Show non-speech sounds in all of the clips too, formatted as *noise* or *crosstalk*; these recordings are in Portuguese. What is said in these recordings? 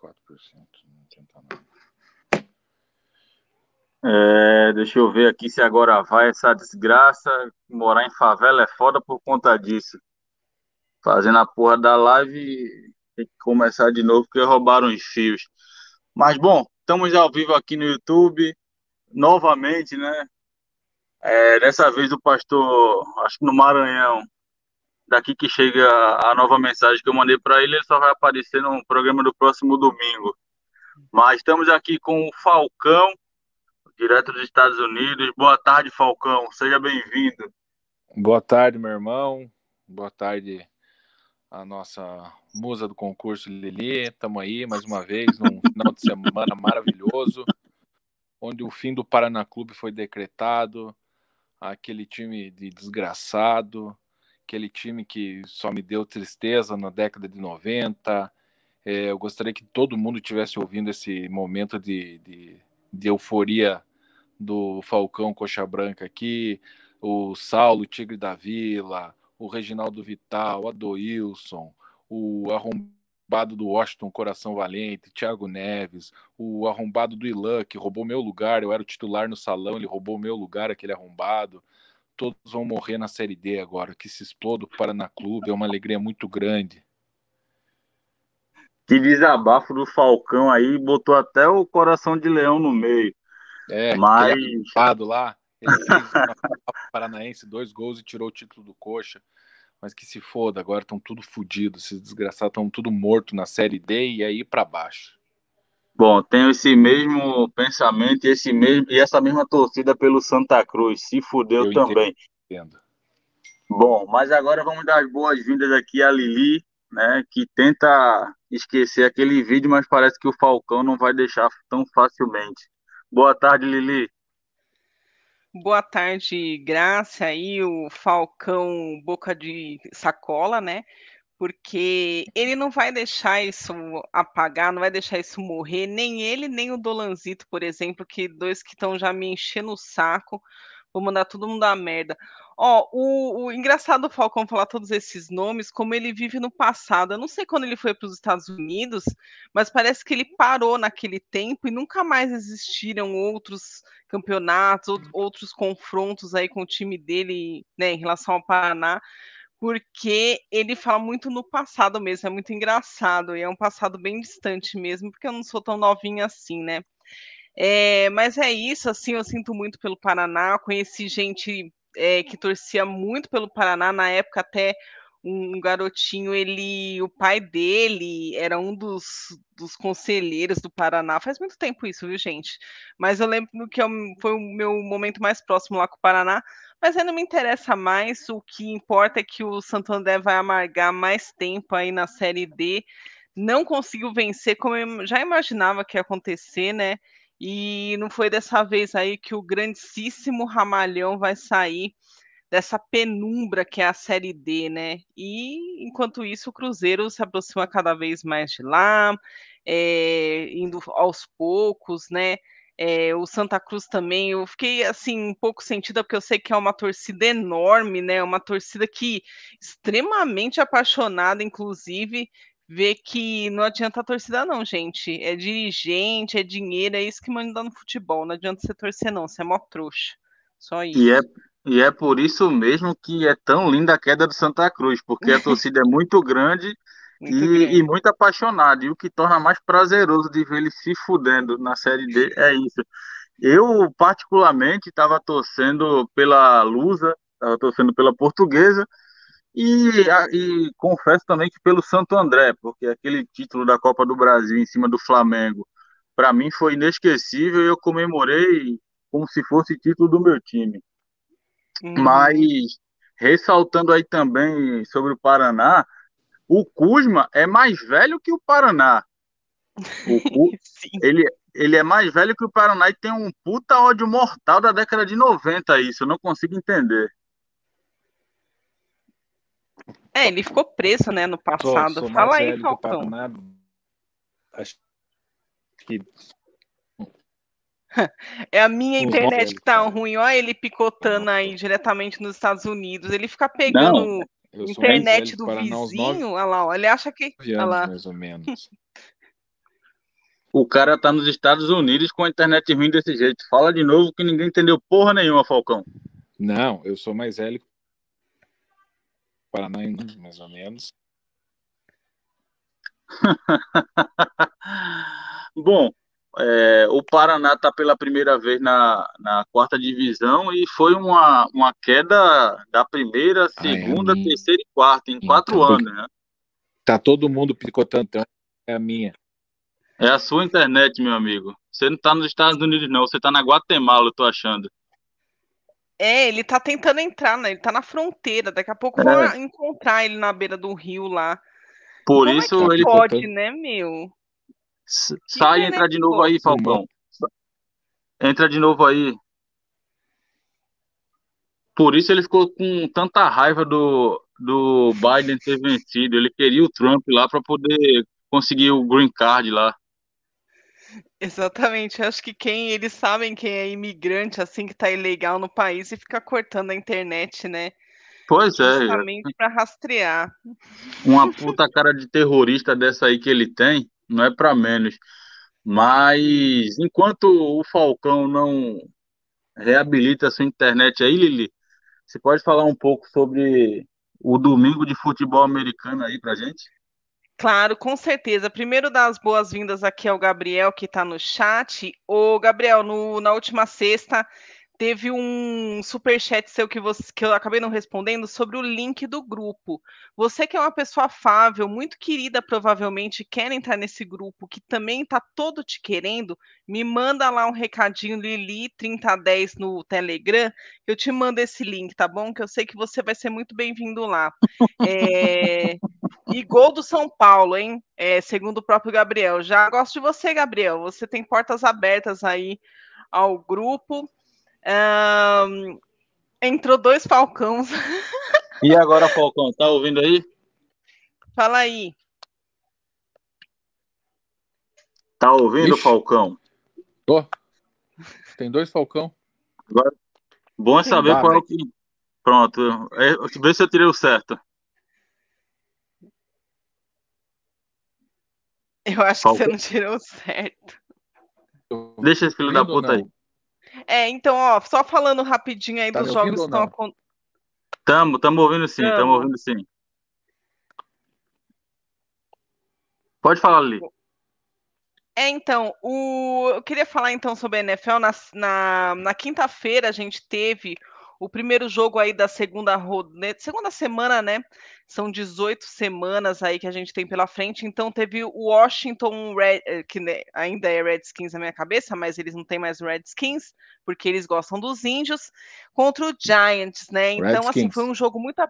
4%. Não adianta nada. É, deixa eu ver aqui se agora vai essa desgraça. Morar em favela é foda por conta disso. Fazendo a porra da live, tem que começar de novo porque roubaram os fios. Mas bom, estamos ao vivo aqui no YouTube, novamente, né? É, dessa vez o pastor, acho que no Maranhão, daqui que chega a nova mensagem que eu mandei para ele, ele só vai aparecer no programa do próximo domingo. Mas estamos aqui com o Falcão, direto dos Estados Unidos. Boa tarde, Falcão. Seja bem-vindo. Boa tarde, meu irmão. Boa tarde, a nossa musa do concurso Lili. Estamos aí mais uma vez num final de semana maravilhoso, onde o fim do Paraná Clube foi decretado. Aquele time de desgraçado, aquele time que só me deu tristeza na década de 90. É, eu gostaria que todo mundo tivesse ouvindo esse momento de, de, de euforia do Falcão Coxa Branca aqui, o Saulo Tigre da Vila, o Reginaldo Vital, o Adoilson, o arrombado do Washington Coração Valente, Thiago Neves, o arrombado do Ilan, que roubou meu lugar, eu era o titular no salão, ele roubou meu lugar, aquele arrombado. Todos vão morrer na Série D agora, que se exploda o Paraná Clube, é uma alegria muito grande. Que desabafo do Falcão aí, botou até o coração de leão no meio. É, mas lado lá, ele fez Paranaense dois gols e tirou o título do Coxa. Mas que se foda, agora estão tudo fodidos, esses desgraçados estão tudo morto na Série D e aí para baixo. Bom, tenho esse mesmo pensamento e, esse mesmo, e essa mesma torcida pelo Santa Cruz. Se fudeu Eu também. Entendo. Bom, mas agora vamos dar as boas-vindas aqui a Lili, né, que tenta esquecer aquele vídeo, mas parece que o Falcão não vai deixar tão facilmente. Boa tarde, Lili. Boa tarde, Graça e o Falcão Boca de Sacola, né? Porque ele não vai deixar isso apagar, não vai deixar isso morrer, nem ele, nem o Dolanzito, por exemplo, que dois que estão já me enchendo o saco. Vou mandar todo mundo a merda. Ó, o, o engraçado do Falcão falar todos esses nomes, como ele vive no passado. Eu não sei quando ele foi para os Estados Unidos, mas parece que ele parou naquele tempo e nunca mais existiram outros campeonatos, outros confrontos aí com o time dele, né, em relação ao Paraná, porque ele fala muito no passado mesmo, é muito engraçado, e é um passado bem distante mesmo, porque eu não sou tão novinha assim, né? É, mas é isso, assim, eu sinto muito pelo Paraná, conheci gente é, que torcia muito pelo Paraná, na época até um garotinho, ele, o pai dele era um dos, dos conselheiros do Paraná. Faz muito tempo isso, viu, gente? Mas eu lembro que eu, foi o meu momento mais próximo lá com o Paraná. Mas aí não me interessa mais. O que importa é que o Santo André vai amargar mais tempo aí na Série D. Não conseguiu vencer, como eu já imaginava que ia acontecer, né? E não foi dessa vez aí que o grandíssimo Ramalhão vai sair dessa penumbra que é a Série D, né? E enquanto isso, o Cruzeiro se aproxima cada vez mais de lá, é, indo aos poucos, né? É, o Santa Cruz também, eu fiquei assim um pouco sentida porque eu sei que é uma torcida enorme, né? Uma torcida que extremamente apaixonada, inclusive, vê que não adianta a torcida, não, gente. É dirigente, é dinheiro, é isso que manda no futebol. Não adianta você torcer, não. Você é mó trouxa. Só isso. E é, e é por isso mesmo que é tão linda a queda do Santa Cruz, porque a torcida é muito grande, e, e muito apaixonada. E o que torna mais prazeroso de ver ele se fudendo na Série D é isso. Eu, particularmente, estava torcendo pela Lusa, estava torcendo pela Portuguesa, e, e, confesso também que pelo Santo André, porque aquele título da Copa do Brasil em cima do Flamengo, para mim foi inesquecível e eu comemorei como se fosse título do meu time. Uhum. Mas, ressaltando aí também sobre o Paraná, o Kuzma é mais velho que o Paraná. O Cu... *laughs* ele, ele é mais velho que o Paraná e tem um puta ódio mortal da década de 90, isso, eu não consigo entender. É, ele ficou preso, né, no passado. Sou, sou Fala aí, Falcão. Acho que *laughs* é a minha internet que tá ruim. Olha ele picotando aí diretamente nos Estados Unidos. Ele fica pegando Não, internet do vizinho. Olha lá, ele acha que. Olha lá. mais ou menos. O cara tá nos Estados Unidos com a internet ruim desse jeito. Fala de novo que ninguém entendeu porra nenhuma, Falcão. Não, eu sou mais velho. Paraná, mais ou menos. *laughs* Bom, é, o Paraná está pela primeira vez na, na quarta divisão e foi uma, uma queda da primeira, segunda, Ai, terceira e quarta, em então, quatro anos, né? Tá todo mundo picotando, então é a minha. É a sua internet, meu amigo. Você não está nos Estados Unidos, não. Você está na Guatemala, eu tô achando. É, ele tá tentando entrar, né? Ele tá na fronteira. Daqui a pouco é. vão encontrar ele na beira do rio lá. Por Como isso é ele pode, né, meu? Sai e entra de novo aí, Falcão. Entra de novo aí. Por isso ele ficou com tanta raiva do, do Biden ter vencido. Ele queria o Trump lá para poder conseguir o green card lá. Exatamente. Acho que quem eles sabem quem é imigrante assim que tá ilegal no país e fica cortando a internet, né? Pois é. Justamente para rastrear. Uma puta cara de terrorista dessa aí que ele tem, não é para menos. Mas enquanto o Falcão não reabilita a sua internet aí, Lili, você pode falar um pouco sobre o domingo de futebol americano aí pra gente? Claro, com certeza. Primeiro dar as boas-vindas aqui ao Gabriel que está no chat. Ô, Gabriel, no, na última sexta teve um super chat seu que, você, que eu acabei não respondendo sobre o link do grupo. Você que é uma pessoa afável, muito querida, provavelmente quer entrar nesse grupo, que também está todo te querendo, me manda lá um recadinho Lili 3010 no Telegram, eu te mando esse link, tá bom? Que eu sei que você vai ser muito bem-vindo lá. É... E gol do São Paulo, hein? É, segundo o próprio Gabriel. Já gosto de você, Gabriel. Você tem portas abertas aí ao grupo. Um, entrou dois falcões. E agora, Falcão, tá ouvindo aí? Fala aí. Tá ouvindo, Ixi. Falcão? Tô. Tem dois falcão. Agora, bom é saber qual é o que. Pronto. É, vê se eu tirei o certo. Eu acho Falcão. que você não tirou certo. Deixa esse filho da puta aí. É, então, ó, só falando rapidinho aí tá dos jogos que estão acontecendo. Tamo, tamo ouvindo sim, tamo. tamo ouvindo sim. Pode falar, Lili. É, então, o... eu queria falar então sobre a NFL. Na, na, na quinta-feira a gente teve o primeiro jogo aí da segunda, né, segunda semana, né? São 18 semanas aí que a gente tem pela frente. Então teve o Washington, Red, eh, que né, ainda é Redskins na minha cabeça, mas eles não têm mais Redskins, porque eles gostam dos índios, contra o Giants, né? Então, Redskins. assim, foi um jogo muito.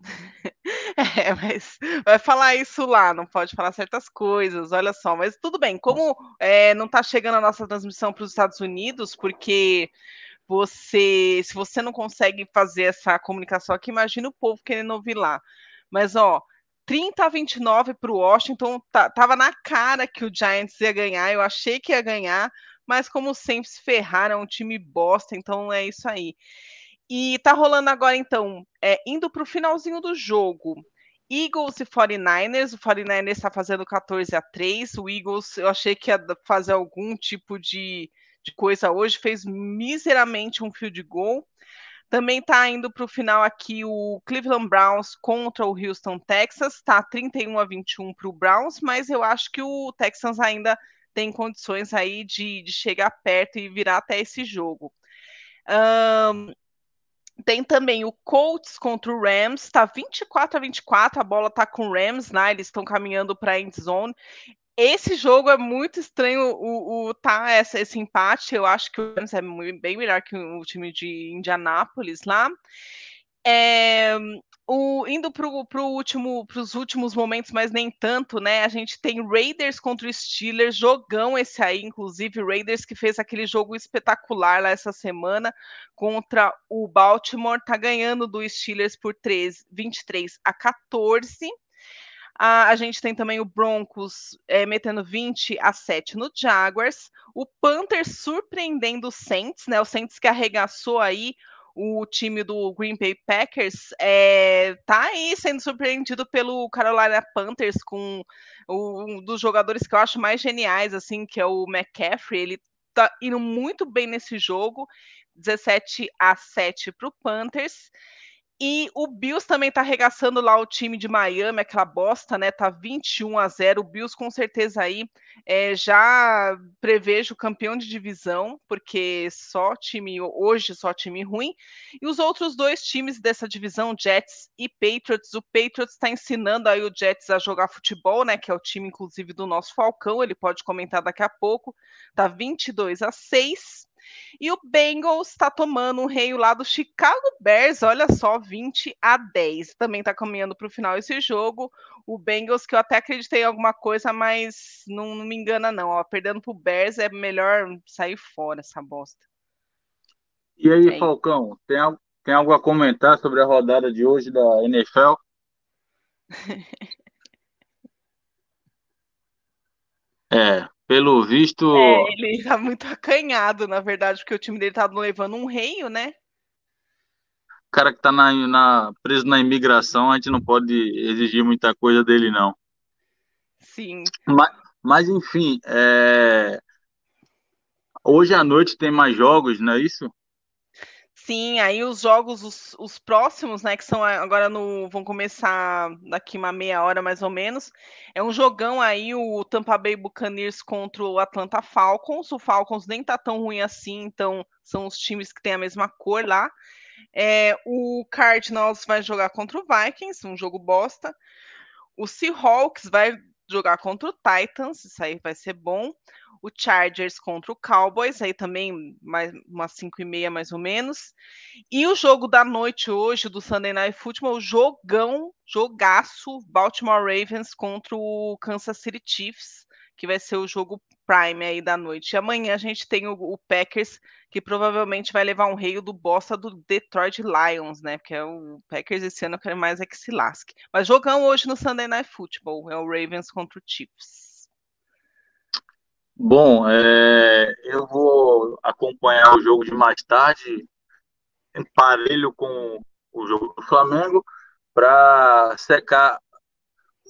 *laughs* É, mas vai falar isso lá, não pode falar certas coisas, olha só. Mas tudo bem, como é, não está chegando a nossa transmissão para os Estados Unidos, porque você, se você não consegue fazer essa comunicação aqui, imagina o povo querendo ouvir lá. Mas, ó, 30 a 29 para o Washington, tava na cara que o Giants ia ganhar, eu achei que ia ganhar, mas como sempre se ferraram, é um time bosta, então é isso aí. E tá rolando agora, então, é, indo para o finalzinho do jogo. Eagles e 49ers, o 49ers está fazendo 14 a 3, o Eagles eu achei que ia fazer algum tipo de de coisa hoje, fez miseramente um field goal. Também está indo para o final aqui o Cleveland Browns contra o Houston Texas, está 31 a 21 para o Browns, mas eu acho que o Texans ainda tem condições aí de, de chegar perto e virar até esse jogo. Um, tem também o Colts contra o Rams, está 24 a 24, a bola está com o Rams, né? Eles estão caminhando para a end zone. Esse jogo é muito estranho, o, o tá essa, esse empate. Eu acho que o Rams é bem melhor que o time de Indianápolis lá. É, o, indo para pro último, os últimos momentos, mas nem tanto, né? A gente tem Raiders contra o Steelers, jogão esse aí, inclusive Raiders que fez aquele jogo espetacular lá essa semana contra o Baltimore, tá ganhando do Steelers por 3, 23 a 14. A, a gente tem também o Broncos é, metendo 20 a 7 no Jaguars. O Panthers surpreendendo o Saints, né? O Saints que arregaçou aí o time do Green Bay Packers é, tá aí sendo surpreendido pelo Carolina Panthers com um dos jogadores que eu acho mais geniais, assim, que é o McCaffrey. Ele tá indo muito bem nesse jogo, 17 a 7 para o Panthers. E o Bills também tá arregaçando lá o time de Miami, aquela bosta, né? Tá 21 a 0. O Bills com certeza aí é, já prevejo campeão de divisão, porque só time hoje só time ruim. E os outros dois times dessa divisão, Jets e Patriots, o Patriots está ensinando aí o Jets a jogar futebol, né? Que é o time inclusive do nosso Falcão. Ele pode comentar daqui a pouco. Tá 22 a 6. E o Bengals está tomando um reio lá do Chicago Bears, olha só, 20 a 10. Também está caminhando para o final esse jogo. O Bengals, que eu até acreditei em alguma coisa, mas não, não me engana, não. Ó, perdendo para o Bears é melhor sair fora essa bosta. E aí, é Falcão, tem tem algo a comentar sobre a rodada de hoje da NFL? *laughs* é, pelo visto. É, ele tá muito acanhado, na verdade, porque o time dele tá levando um reio, né? O cara que tá na, na, preso na imigração, a gente não pode exigir muita coisa dele, não. Sim. Mas, mas enfim, é... hoje à noite tem mais jogos, não é isso? Sim, aí os jogos, os, os, próximos, né, que são agora no. vão começar daqui uma meia hora mais ou menos. É um jogão aí, o Tampa Bay Buccaneers contra o Atlanta Falcons. O Falcons nem tá tão ruim assim, então são os times que têm a mesma cor lá. É, o Cardinals vai jogar contra o Vikings, um jogo bosta. O Seahawks vai jogar contra o Titans, isso aí vai ser bom o Chargers contra o Cowboys, aí também mais umas 5 e meia mais ou menos. E o jogo da noite hoje do Sunday Night Football, jogão, jogaço, Baltimore Ravens contra o Kansas City Chiefs, que vai ser o jogo prime aí da noite. E amanhã a gente tem o, o Packers, que provavelmente vai levar um reio do bosta do Detroit Lions, né? Porque é o Packers esse ano eu quero mais é que se lasque. Mas jogão hoje no Sunday Night Football, é o Ravens contra o Chiefs. Bom, é, eu vou acompanhar o jogo de mais tarde, em parelho com o jogo do Flamengo, para secar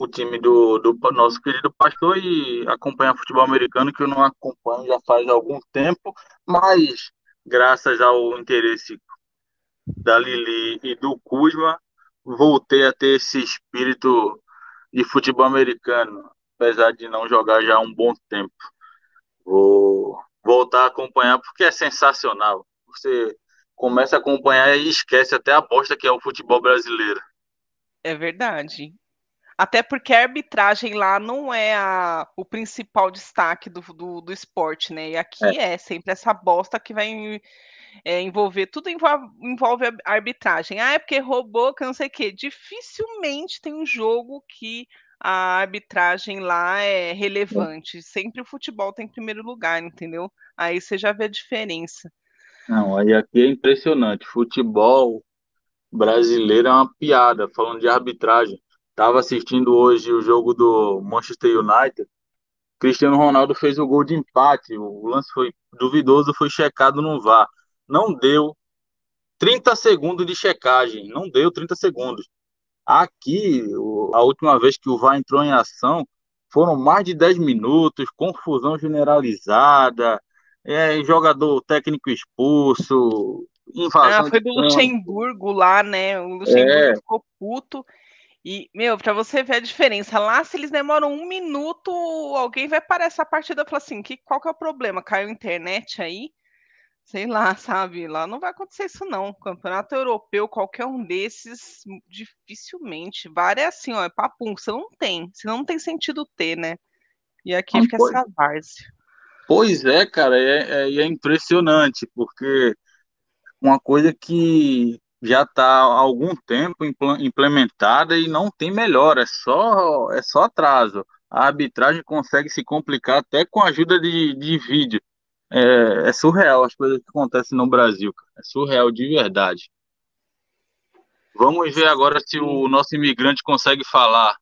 o time do, do nosso querido pastor e acompanhar futebol americano, que eu não acompanho já faz algum tempo, mas graças ao interesse da Lili e do Kuzma, voltei a ter esse espírito de futebol americano, apesar de não jogar já há um bom tempo. Vou voltar a acompanhar porque é sensacional. Você começa a acompanhar e esquece até a bosta que é o futebol brasileiro. É verdade. Até porque a arbitragem lá não é a, o principal destaque do, do, do esporte, né? E aqui é. é sempre essa bosta que vai é, envolver, tudo envolve, envolve a arbitragem. Ah, é porque roubou, que não sei o quê. Dificilmente tem um jogo que a arbitragem lá é relevante. Sempre o futebol tem primeiro lugar, entendeu? Aí você já vê a diferença. Não, aí aqui é impressionante. Futebol brasileiro é uma piada, falando de arbitragem. Tava assistindo hoje o jogo do Manchester United. Cristiano Ronaldo fez o gol de empate. O lance foi duvidoso, foi checado no VAR. Não deu 30 segundos de checagem. Não deu 30 segundos. Aqui, a última vez que o VAR entrou em ação, foram mais de 10 minutos, confusão generalizada, é, jogador técnico expulso, invasão. Ah, foi do Luxemburgo lá, né? O Luxemburgo é. ficou puto. E, meu, pra você ver a diferença, lá se eles demoram um minuto, alguém vai parar essa partida e falar assim: que, qual que é o problema? Caiu a internet aí? Sei lá, *laughs* sabe? Lá não vai acontecer isso, não. Campeonato europeu, qualquer um desses, dificilmente. VAR é assim, ó, é papum, você não tem. Senão não tem sentido ter, né? E aqui ah, fica pois, essa várzea. Pois é, cara, é, é, é impressionante, porque uma coisa que já está há algum tempo implementada e não tem melhor, é só, é só atraso. A arbitragem consegue se complicar até com a ajuda de, de vídeo é, é surreal as coisas que acontecem no Brasil. É surreal de verdade. Vamos ver agora se o nosso imigrante consegue falar.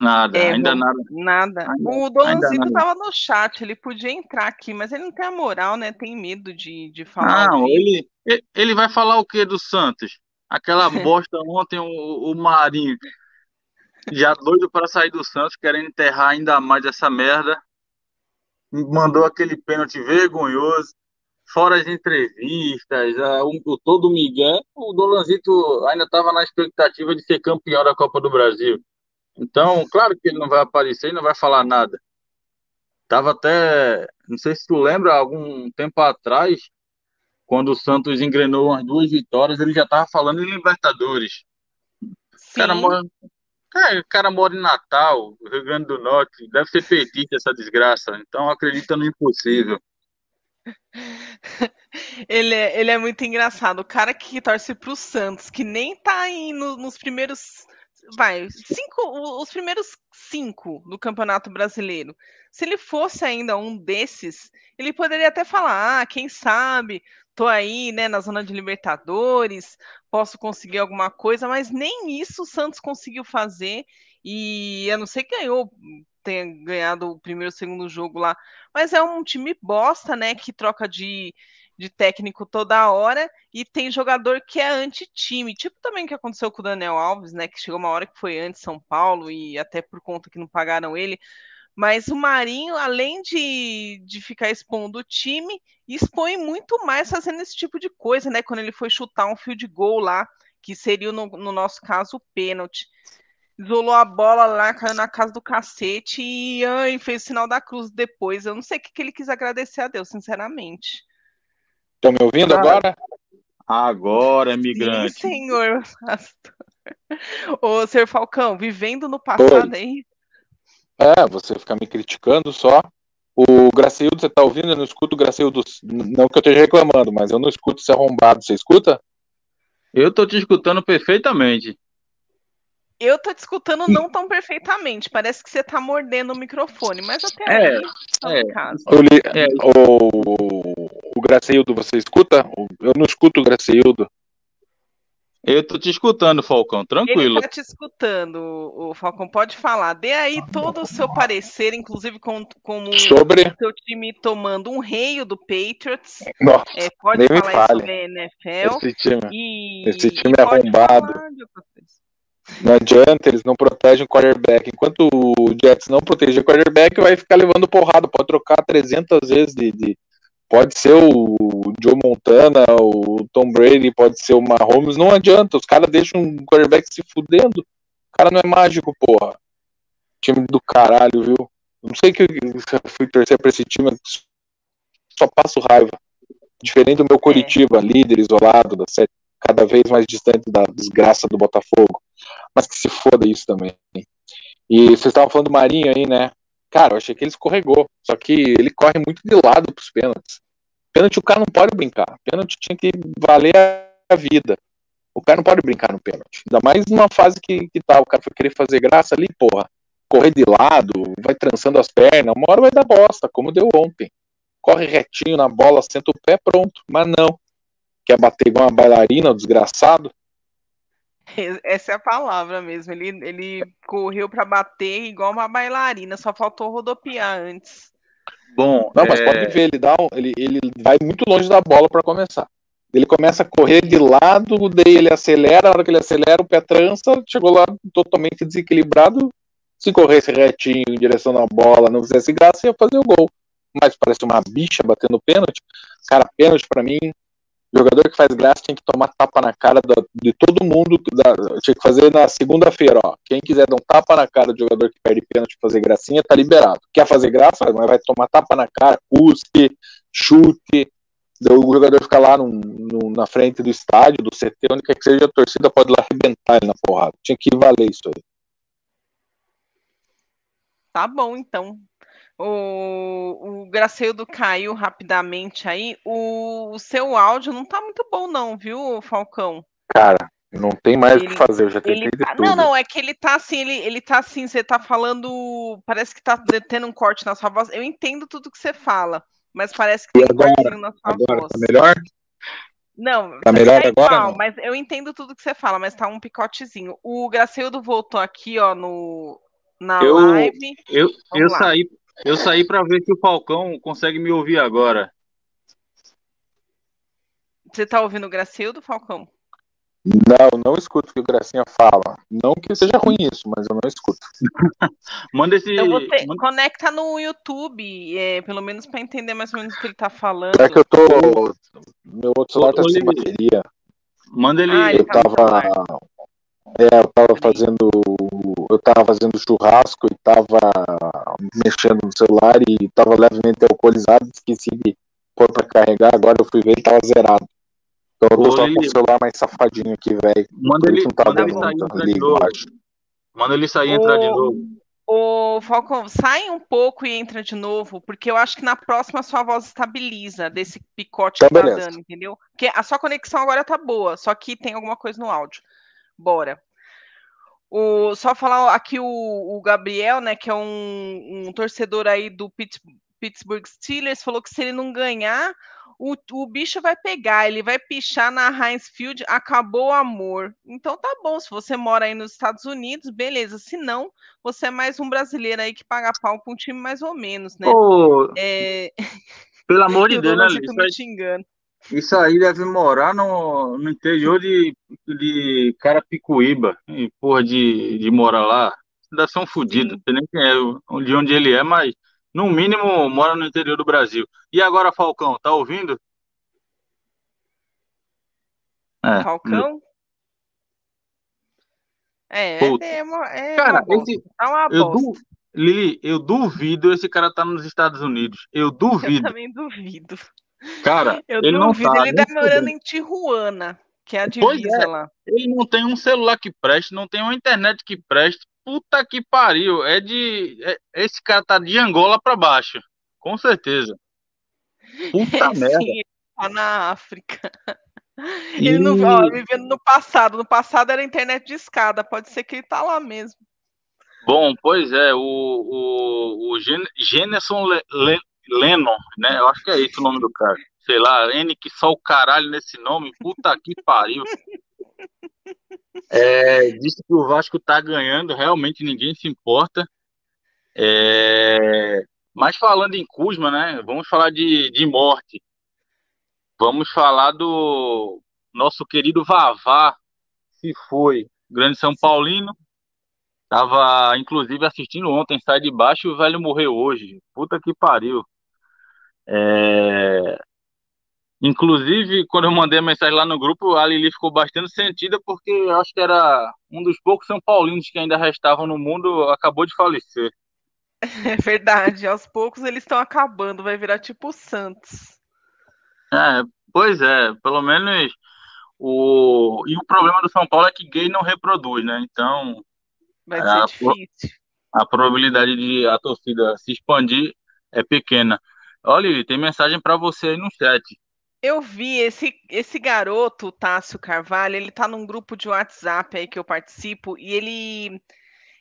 Nada, É, ainda nada. Nada. Ainda- o Dolanzito ainda tava no chat, ele podia entrar aqui, mas ele não tem a moral, né? Tem medo de, de falar. Não, ele- ele vai falar o que do Santos? Aquela *laughs* bosta ontem, o, o Marinho, já doido para sair do Santos, querendo enterrar ainda mais essa merda. Mandou aquele pênalti vergonhoso, fora as entrevistas, a- o, o todo Miguel. O Dolanzito ainda estava na expectativa de ser campeão da Copa do Brasil. Então, claro que ele não vai aparecer e não vai falar nada. Tava até, não sei se tu lembra, algum tempo atrás, quando o Santos engrenou umas duas vitórias, ele já tava falando em Libertadores. Cara Sim. mora, cara, o cara mora em Natal, Rio Grande do Norte, deve ser petista essa desgraça. Então acredita no impossível. *laughs* Ele é, ele é muito engraçado. O cara que torce pro Santos, que nem tá aí no- nos primeiros. Vai, cinco, os primeiros cinco do Campeonato Brasileiro. Se ele fosse ainda um desses, ele poderia até falar: ah, quem sabe, tô aí, né, na zona de Libertadores, posso conseguir alguma coisa, mas nem isso o Santos conseguiu fazer. E eu não sei quem ganhou, tenha ganhado o primeiro e o segundo jogo lá, mas é um time bosta, né, que troca de de técnico toda hora e tem jogador que é anti-time, tipo também que aconteceu com o Daniel Alves, né, que chegou uma hora que foi anti-São Paulo e até por conta que não pagaram ele, mas o Marinho, além de, de ficar expondo o time, expõe muito mais fazendo esse tipo de coisa, né, quando ele foi chutar um fio de gol lá, que seria no, no nosso caso o pênalti. Isolou a bola lá, caiu na casa do cacete e ai, fez o sinal da cruz depois. Eu não sei o que, que ele quis agradecer a Deus, sinceramente. Estão me ouvindo Ah, agora? Agora, Sim, migrante. senhor pastor. Ô, senhor Falcão, vivendo no passado aí. É, você fica me criticando só. O Graciildo, você tá ouvindo? Eu não escuto o Graciildo. Não que eu esteja reclamando, mas eu não escuto esse arrombado. Você escuta? Eu tô te escutando perfeitamente. Eu tô te escutando não tão perfeitamente. Parece que você tá mordendo o microfone, mas até É, aí, é. no caso. Eu li- É. o, o Graciildo, você escuta? Eu não escuto o Graciildo. Eu tô te escutando, Falcão, Ele tranquilo. tá te escutando, o Falcão. Pode falar. Dê aí todo o seu parecer, inclusive com, como o Sobre. seu time tomando um reio do Patriots. Nossa, É, pode Nem me falar aí fale. sobre NFL. esse time. E, Esse time e é arrombado. Não adianta, eles não protegem o quarterback. Enquanto o Jets não proteger o quarterback, vai ficar levando porrada. Pode trocar 300 vezes de. de- Pode ser o Joe Montana, o Tom Brady, pode ser o Mahomes. Não adianta, os caras deixam o quarterback se fudendo. O cara não é mágico, porra. Time do caralho, viu? Não sei que eu fui torcer pra esse time, só passo raiva. Diferente do meu Curitiba, líder isolado, da série, cada vez mais distante da desgraça do Botafogo. Mas que se foda isso também. E vocês estavam falando do Marinho aí, né? Cara, eu achei que ele escorregou. Só que ele corre muito de lado pros pênaltis. Pênalti o cara não pode brincar. Pênalti tinha que valer a vida. O cara não pode brincar no pênalti. Ainda mais numa fase que, que tá, o cara foi querer fazer graça ali, porra. Correr de lado, vai trançando as pernas, uma hora vai dar bosta, como deu ontem. Corre retinho na bola, senta o pé, pronto. Mas não. Quer bater igual uma bailarina, desgraçado. Essa é a palavra mesmo. Ele, ele correu pra bater igual uma bailarina, só faltou rodopiar antes. Bom, Não, mas é, pode ver, ele, dá um- ele, ele vai muito longe da bola para começar. Ele começa a correr de lado, daí ele acelera, na hora que ele acelera, o pé trança, chegou lá totalmente desequilibrado. Se corresse retinho em direção à bola, não fizesse graça, ia fazer o gol. Mas parece uma bicha batendo pênalti. Cara, pênalti para mim, jogador que faz graça tinha que tomar tapa na cara da- de todo mundo. da- tinha que fazer na segunda-feira, ó. Quem quiser dar um tapa na cara do jogador que perde pênalti fazer gracinha, tá liberado. Quer fazer graça, mas vai tomar tapa na cara, cuspe, chute. O jogador fica lá no- no- na frente do estádio, do CT, onde quer que seja, a torcida pode lá arrebentar ele na porrada. Tinha que valer isso aí. Tá bom, então. O, o Graceildo caiu rapidamente aí. O, o seu áudio não tá muito bom, não, viu, Falcão? Cara, não tem mais o que fazer, eu já tentei Ele de tá- tudo. Não, não, é que ele tá assim, ele, ele tá assim, você tá falando. Parece que tá tendo um corte na sua voz. Eu entendo tudo que você fala, mas parece que E tem um agora? cortezinho na sua Agora voz. tá melhor? Não, Tá melhor tá agora, igual, não? mas eu entendo tudo que você fala, mas tá um picotezinho. O Graceildo voltou aqui, ó, no, na eu, live. Eu, eu saí, eu saí para ver se o Falcão consegue me ouvir agora. Você tá ouvindo o Gracildo, Falcão? Não, não escuto o que o Gracinha fala. Não que seja ruim isso, mas eu não escuto. *laughs* Manda esse. Então você Manda... conecta no YouTube, é, pelo menos para entender mais ou menos o que ele tá falando. É que eu tô. Meu outro celular tá sem bateria. Manda ele. Ah, ele eu tá tava. É, eu tava fazendo. Eu tava fazendo churrasco e tava mexendo no celular e tava levemente alcoolizado, esqueci de pôr pra carregar, agora eu fui ver e tava zerado. Então eu tô só com o celular mais safadinho aqui, velho. Manda ele, tá manda ele sair entrar de novo. Manda ele sair e entrar de novo. Ô, Falcão, sai um pouco e entra de novo, porque eu acho que na próxima sua voz estabiliza desse picote então, que tá beleza. dando, entendeu? Porque a sua conexão agora tá boa, só que tem alguma coisa no áudio. Bora. O, só falar aqui o, o Gabriel, né, que é um, um torcedor aí do Pittsburgh Steelers, falou que se ele não ganhar, o, o bicho vai pegar, ele vai pichar na Heinz Field, acabou o amor. Então tá bom, se você mora aí nos Estados Unidos, beleza. Se não, você é mais um brasileiro aí que paga pau com um time mais ou menos, né? Oh, é... Pelo *laughs* amor de Deus, né, Isso, aí, isso aí deve morar no, no interior de, de Carapicuíba, porra de, de morar lá. Deve ser um fudido, não sei nem quem é, de onde ele é, mas no mínimo, mora no interior do Brasil. E agora, Falcão, tá ouvindo? É. Falcão? É, é, é, uma, é cara, uma esse, tá uma eu du, Lili, eu duvido esse cara tá nos Estados Unidos. Eu *laughs* duvido. Eu também duvido. Cara, eu ele não tá. Ele tá morando em Tijuana, que é a divisa é, lá. Ele não tem um celular que preste, não tem uma internet que preste. Puta que pariu. É de. É, esse cara tá de Angola pra baixo. Com certeza. Puta *laughs* merda. Sim, tá na África. *laughs* Ele não ó, vivendo no passado. No passado era internet de escada. Pode ser que ele tá lá mesmo. Bom, pois é, o, o, o Gen Geneson Le, Le, Lennon, né? Eu acho que é esse o nome do cara. Sei lá, N que só o caralho nesse nome. Puta que pariu. É, disse que o Vasco está ganhando, realmente ninguém se importa. É, mas falando em Kuzma, né? Vamos falar de, de morte. Vamos falar do nosso querido Vavá, se foi, grande São Paulino. Tava, inclusive, assistindo ontem, sai de baixo e o velho morreu hoje. Puta que pariu. É, Inclusive, quando eu mandei a mensagem lá no grupo, a Lili ficou bastante sentida, porque eu acho que era um dos poucos São Paulinos que ainda restavam no mundo, acabou de falecer. *laughs* É verdade, aos poucos eles estão acabando, vai virar tipo o Santos. É, pois é, pelo menos o. E o problema do São Paulo é que gay não reproduz, né? Então. Vai ser a, difícil. A probabilidade de a torcida se expandir é pequena. Olha, tem mensagem para você aí no chat. Eu vi esse, esse garoto, Tássio Carvalho, ele tá num grupo de WhatsApp aí que eu participo e ele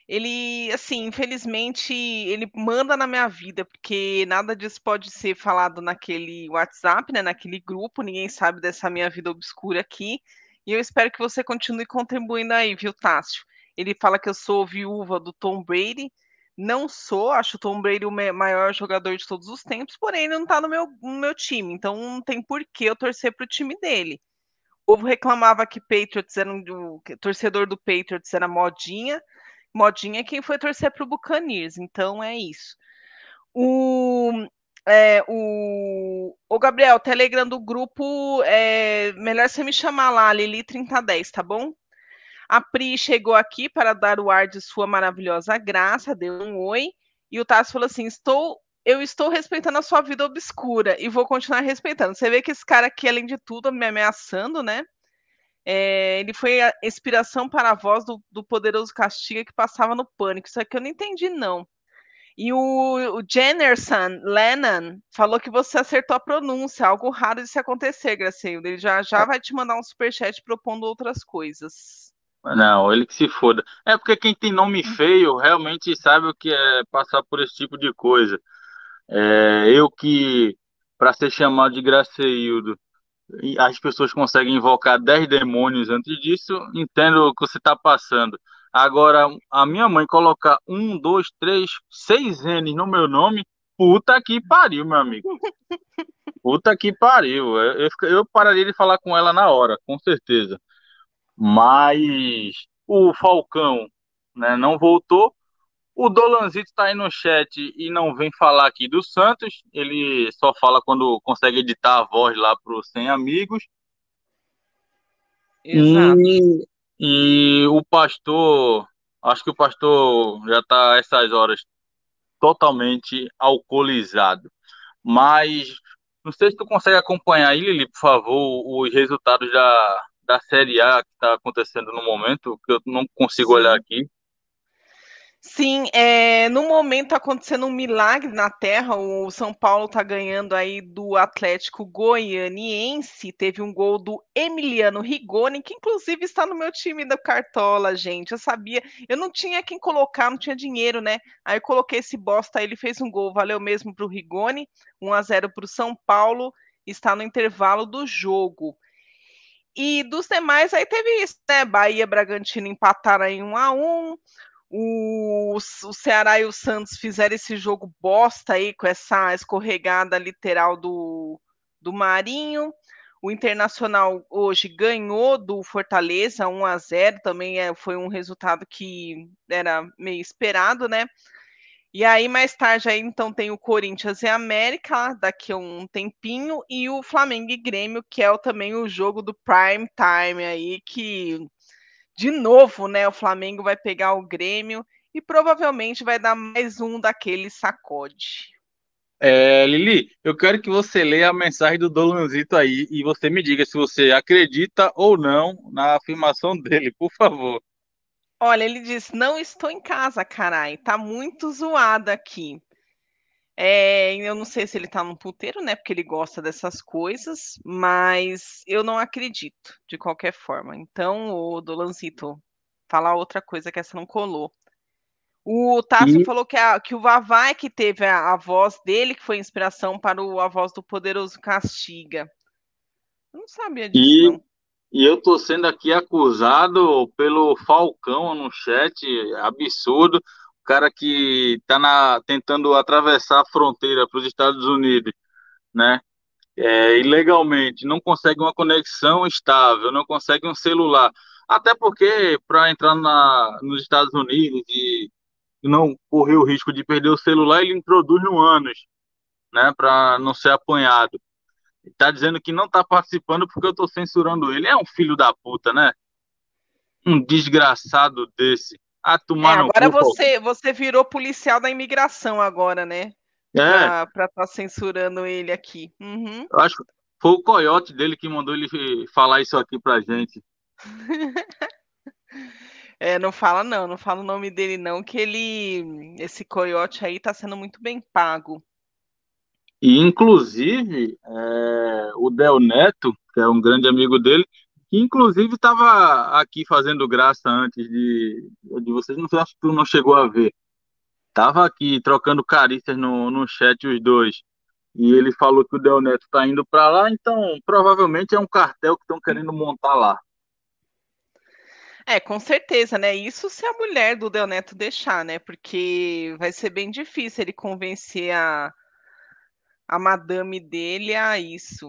ele, assim, infelizmente, ele manda na minha vida, porque nada disso pode ser falado naquele WhatsApp, né, naquele grupo, ninguém sabe dessa minha vida obscura aqui. E eu espero que você continue contribuindo aí, viu, Tássio? Ele fala que eu sou viúva do Tom Brady, não sou, acho o Tom Brady o maior jogador de todos os tempos, porém ele não tá no meu, no meu time, então não tem por que eu torcer pro time dele. O povo reclamava que Patriots era um, torcedor do Patriots era modinha, modinha é quem foi torcer pro Buccaneers, então é isso. O, é, o, o Gabriel, Telegram do grupo, é, melhor você me chamar lá, Lili 3010, tá bom? A Pri chegou aqui para dar o ar de sua maravilhosa graça, deu um oi, e o Tassi falou assim: estou, eu estou respeitando a sua vida obscura e vou continuar respeitando. Você vê que esse cara aqui, além de tudo, me ameaçando, né? É, ele foi a inspiração para a voz do, do, poderoso Castiga que passava no pânico. Isso aqui eu não entendi, não. E o, o Jennerson Lennon falou que você acertou a pronúncia, algo raro de se acontecer, Graceildo. Ele já, já vai te mandar um superchat propondo outras coisas. Não, ele que se foda. É porque quem tem nome feio realmente sabe o que é passar por esse tipo de coisa. É, eu que, para ser chamado de Graceildo, as pessoas conseguem invocar dez demônios antes disso, entendo o que você está passando. Agora, a minha mãe colocar um, dois, três, seis N no meu nome, puta que pariu, meu amigo. *laughs* Puta que pariu. Eu, eu, eu pararia de falar com ela na hora, com certeza. Mas o Falcão né, não voltou. O Dolanzito está aí no chat e não vem falar aqui do Santos. Ele só fala quando consegue editar a voz lá para os 100 amigos. Exato. E, e o pastor, acho que o pastor já está essas horas totalmente alcoolizado. Mas não sei se tu consegue acompanhar aí, Lili, por favor, os resultados da, da Série A que está acontecendo no momento, que eu não consigo Sim. olhar aqui. Sim, é, no momento tá acontecendo um milagre na Terra. O São Paulo está ganhando aí do Atlético Goianiense. Teve um gol do Emiliano Rigoni, que inclusive está no meu time da Cartola, gente. Eu sabia, eu não tinha quem colocar, não tinha dinheiro, né? Aí eu coloquei esse bosta, ele fez um gol, valeu mesmo para o Rigoni, 1 a 0 para o São Paulo. Está no intervalo do jogo. E dos demais, aí teve isso, né? Bahia Bragantino empataram em 1 a 1 o, o Ceará e o Santos fizeram esse jogo bosta aí com essa escorregada literal do, do Marinho. O Internacional hoje ganhou do Fortaleza 1 a 0, também é, foi um resultado que era meio esperado, né? E aí mais tarde aí então tem o Corinthians e América daqui a um tempinho e o Flamengo e Grêmio, que é também o jogo do prime time aí que de novo, né, o Flamengo vai pegar o Grêmio e provavelmente vai dar mais um daquele sacode. É, Lili, eu quero que você leia a mensagem do Dolanzito aí e você me diga se você acredita ou não na afirmação dele, por favor. Olha, ele diz: Não estou em casa, carai, tá muito zoado aqui. É, eu não sei se ele tá num puteiro, né? Porque ele gosta dessas coisas, mas eu não acredito, de qualquer forma. Então, o Dolanzito, falar outra coisa que essa não colou. O Tássio e... falou que, a, que o Vavai que teve a, a, voz dele, que foi inspiração para o, a voz do Poderoso Castiga. Eu não sabia disso, e, não. E eu tô sendo aqui acusado pelo Falcão no chat, absurdo cara que está tentando atravessar a fronteira para os Estados Unidos, né? É, ilegalmente, não consegue uma conexão estável, não consegue um celular. Até porque, para entrar na, nos Estados Unidos e não correr o risco de perder o celular, ele introduz no ânus, né? Para não ser apanhado. Está dizendo que não está participando porque eu estou censurando ele. É um filho da puta, né? Um desgraçado desse. Ah, tomar é, agora você, você virou policial da imigração agora, né? É. Pra estar tá censurando ele aqui. Uhum. Eu acho que foi o coiote dele que mandou ele falar isso aqui pra gente. *laughs* é, não fala não, não fala o nome dele não, que ele, esse coiote aí tá sendo muito bem pago. E, inclusive, é, o Del Neto, que é um grande amigo dele, que inclusive estava aqui fazendo graça antes de, de vocês, não acho que tu não chegou a ver. Tava aqui trocando carícias no, no chat os dois. E ele falou que o Del Neto tá indo para lá, então provavelmente é um cartel que estão querendo montar lá. É, com certeza, né? Isso se a mulher do Del Neto deixar, né? Porque vai ser bem difícil ele convencer a, a madame dele a isso.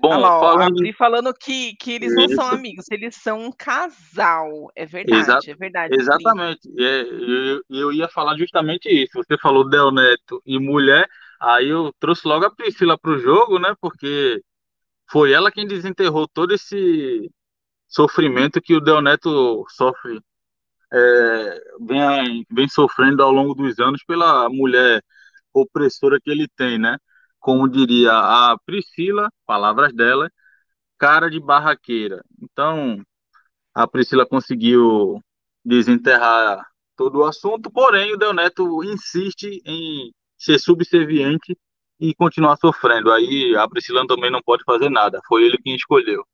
Bom, lá, ó, falando... falando que, que eles não são amigos, eles são um casal. É verdade, é verdade. Exatamente. É, eu, eu ia falar justamente isso. Você falou Del Neto e mulher, aí eu trouxe logo a Priscila para o jogo, né? Porque foi ela quem desenterrou todo esse sofrimento que o Del Neto sofre, é, vem, vem sofrendo ao longo dos anos pela mulher opressora que ele tem, né? Como diria a Priscila, palavras dela, cara de barraqueira. Então, a Priscila conseguiu desenterrar todo o assunto, porém o Del Neto insiste em ser subserviente e continuar sofrendo. Aí a Priscila também não pode fazer nada, foi ele quem escolheu.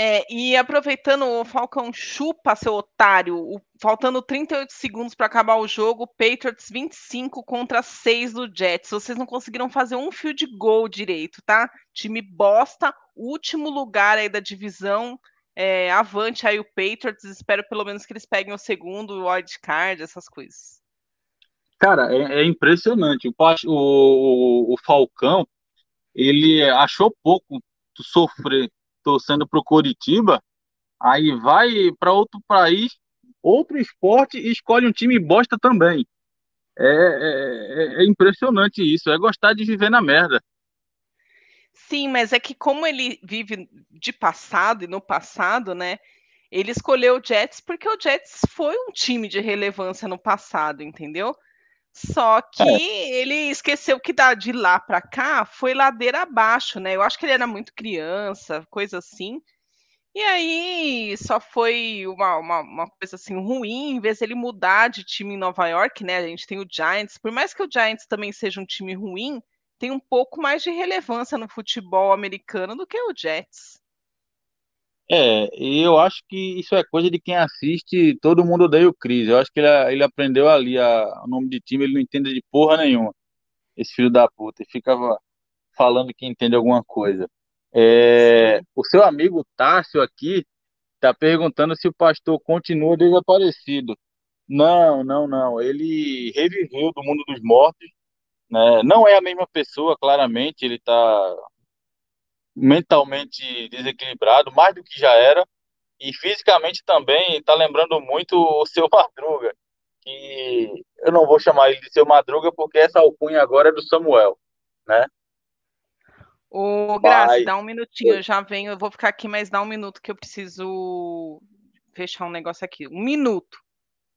É, e aproveitando, o Falcão chupa seu otário, o, faltando 38 segundos para acabar o jogo, Patriots 25 contra 6 do Jets. Vocês não conseguiram fazer um fio de gol direito, tá? Time bosta, último lugar aí da divisão. é, avante aí o Patriots, espero pelo menos que eles peguem o segundo, o wild card, essas coisas. Cara, é, é impressionante. O, o, o, Falcão, ele achou pouco sofrer torcendo pro Coritiba, aí vai para outro país, outro esporte e escolhe um time bosta também. É, é, é, impressionante isso, é gostar de viver na merda. Sim, mas é que como ele vive de passado e no passado, né? Ele escolheu o Jets porque o Jets foi um time de relevância no passado, entendeu? Só que é. ele esqueceu que de lá para cá foi ladeira abaixo, né? Eu acho que ele era muito criança, coisa assim. E aí só foi uma, uma, uma, coisa assim ruim, em vez de ele mudar de time em Nova York, né? A gente tem o Giants, por mais que o Giants também seja um time ruim, tem um pouco mais de relevância no futebol americano do que o Jets. É, e eu acho que isso é coisa de quem assiste Todo Mundo Odeia o Chris. Eu acho que ele, ele aprendeu ali a, o nome de time, ele não entende de porra nenhuma. Esse filho da puta. E ficava falando que entende alguma coisa. É, o seu amigo Tássio aqui está perguntando se o pastor continua desaparecido. Não, não, não. Ele reviveu do mundo dos mortos. Né? Não é a mesma pessoa, claramente. Ele está mentalmente desequilibrado, mais do que já era. E fisicamente também está lembrando muito o seu *laughs* Madruga. Que eu não vou chamar ele de seu Madruga porque essa alcunha agora é do Samuel, né? Ô, Graça, dá um minutinho, eu já venho, eu vou ficar aqui, mas dá um minuto que eu preciso fechar um negócio aqui. Um minuto.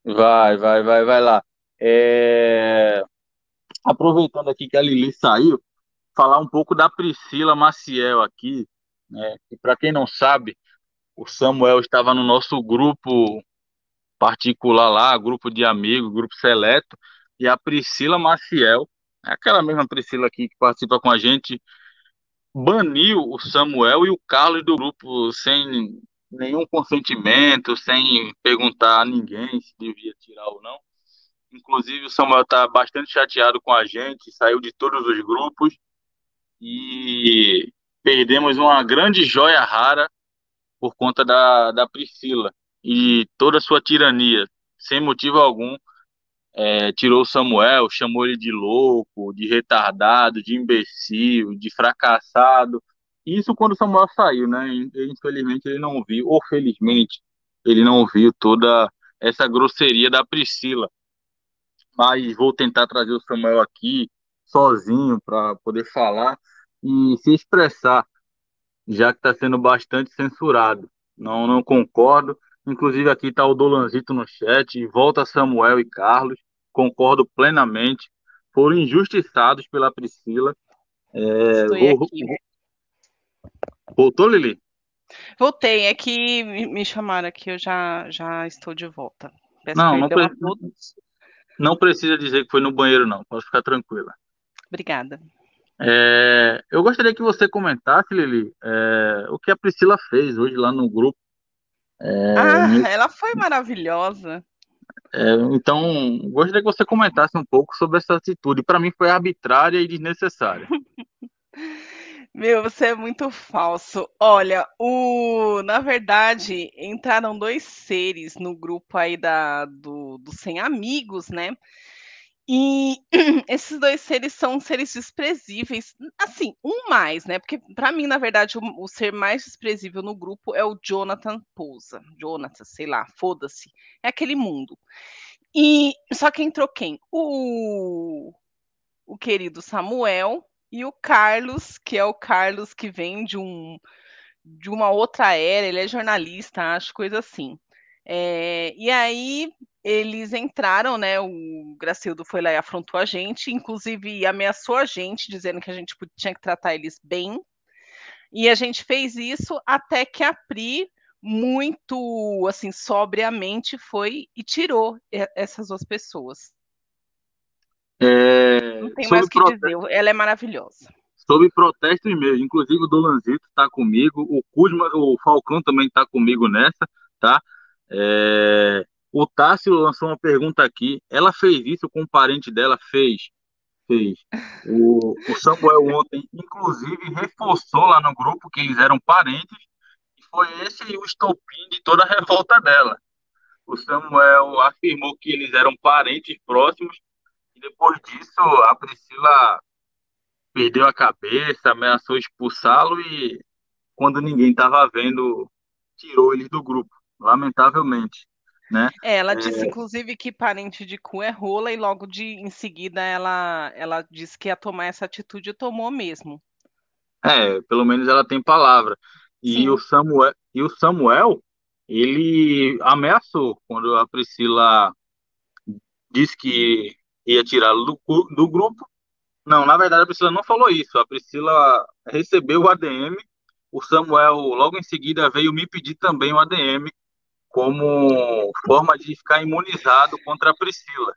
Vai, vai, vai, vai lá. É... Aproveitando aqui que a Lili saiu, falar um pouco da Priscila Maciel aqui, né? para quem não sabe, o Samuel estava no nosso grupo particular lá, grupo de amigos, grupo seleto, e a Priscila Maciel, aquela mesma Priscila aqui que participa com a gente, baniu o Samuel e o Carlos do grupo sem nenhum consentimento, sem perguntar a ninguém se devia tirar ou não. Inclusive, o Samuel está bastante chateado com a gente, saiu de todos os grupos e perdemos uma grande joia rara por conta da, da Priscila e toda a sua tirania, sem motivo algum é, tirou Samuel, chamou ele de louco, de retardado, de imbecil, de fracassado. Isso quando Samuel saiu, né? Infelizmente ele não viu, ou felizmente ele não viu toda essa grosseria da Priscila. Mas vou tentar trazer o Samuel aqui sozinho para poder falar e se expressar, já que está sendo bastante censurado. Não, não concordo. Inclusive aqui está o Dolanzito no chat. Volta Samuel e Carlos. Concordo plenamente. Foram injustiçados pela Priscila. É, vou... aqui. Voltou, Lili? Voltei. É que me chamaram aqui. Eu já, já estou de volta. Peço não, não, pre... não precisa dizer que foi no banheiro, não. Pode ficar tranquila. Obrigada. É, eu gostaria que você comentasse, Lili, é, o que a Priscila fez hoje lá no grupo é, ah, ela foi maravilhosa. É, então, gostaria que você comentasse um pouco sobre essa atitude. Para mim, foi arbitrária e desnecessária. *laughs* Meu, você é muito falso. Olha, o, na verdade, entraram dois seres no grupo aí da, do, do Sem Amigos, né? E *clears throat* esses dois seres são seres desprezíveis. Assim, um mais, né? Porque para mim, na verdade, o, o, ser mais desprezível no grupo é o Jonathan Pousa. Jonathan, sei lá, foda-se. É aquele mundo. E só que entrou quem? O o querido Samuel e o Carlos, que é o Carlos que vem de um de uma outra era, ele é jornalista, acho coisa assim. É, e aí eles entraram, né? O Gracildo foi lá e afrontou a gente, inclusive ameaçou a gente, dizendo que a gente tinha que tratar eles bem. E a gente fez isso até que a Pri, muito assim, sobriamente, foi e tirou essas duas pessoas. É, Não tem mais o que protesto, dizer, ela é maravilhosa. Sobre protesto e meio, inclusive o Dolanzito está comigo, o Kuzma, o Falcão também está comigo nessa, tá? É, o Tássio lançou uma pergunta aqui. Ela fez isso com um parente dela? Fez. Fez. O, o Samuel ontem, inclusive, reforçou lá no grupo que eles eram parentes e foi esse o estopim de toda a revolta dela. O Samuel afirmou que eles eram parentes próximos e depois disso a Priscila perdeu a cabeça, ameaçou expulsá-lo e quando ninguém estava vendo, tirou eles do grupo, lamentavelmente. Né? É, ela disse, é... inclusive, que parente de cu é rola, e logo de em seguida ela, ela disse que ia tomar essa atitude e tomou mesmo. É, pelo menos ela tem palavra. E o Samuel, e o Samuel, ele ameaçou quando a Priscila disse que ia tirá-lo do, do grupo. Não, na verdade a Priscila não falou isso. A Priscila recebeu o ADM. O Samuel logo em seguida veio me pedir também o ADM como forma de ficar imunizado contra a Priscila.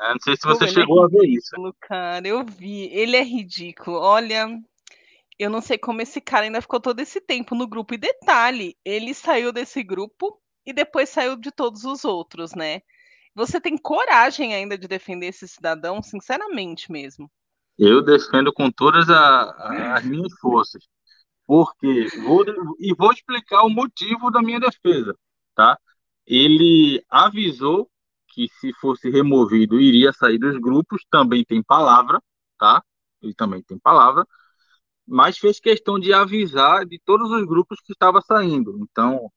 É, não sei se você Pô, chegou é a ver isso. Cara, eu vi. Ele é ridículo. Olha, eu não sei como esse cara ainda ficou todo esse tempo no grupo. E detalhe, ele saiu desse grupo e depois saiu de todos os outros, né? Você tem coragem ainda de defender esse cidadão, sinceramente mesmo? Eu defendo com todas a, as minhas forças. Porque vou, e vou explicar o motivo da minha defesa, tá? Ele avisou que se fosse removido iria sair dos grupos, também tem palavra, tá? Ele também tem palavra mas fez questão de avisar de todos os grupos que estava saindo. Então,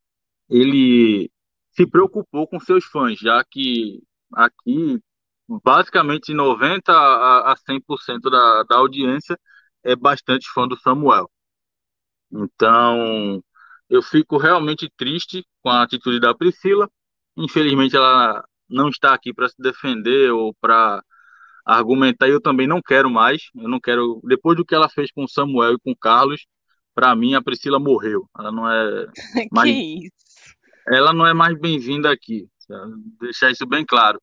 ele se preocupou com seus fãs, já que aqui basicamente 90 a 100% da, da audiência é bastante fã do Samuel. Então, eu fico realmente triste com a atitude da Priscila. Infelizmente, ela não está aqui para se defender ou para argumentar, eu também não quero mais. Eu não quero. Depois do que ela fez com o Samuel e com o Carlos, para mim a Priscila morreu. Ela não é *laughs* mais. ela não é mais bem-vinda aqui. Deixar isso bem claro.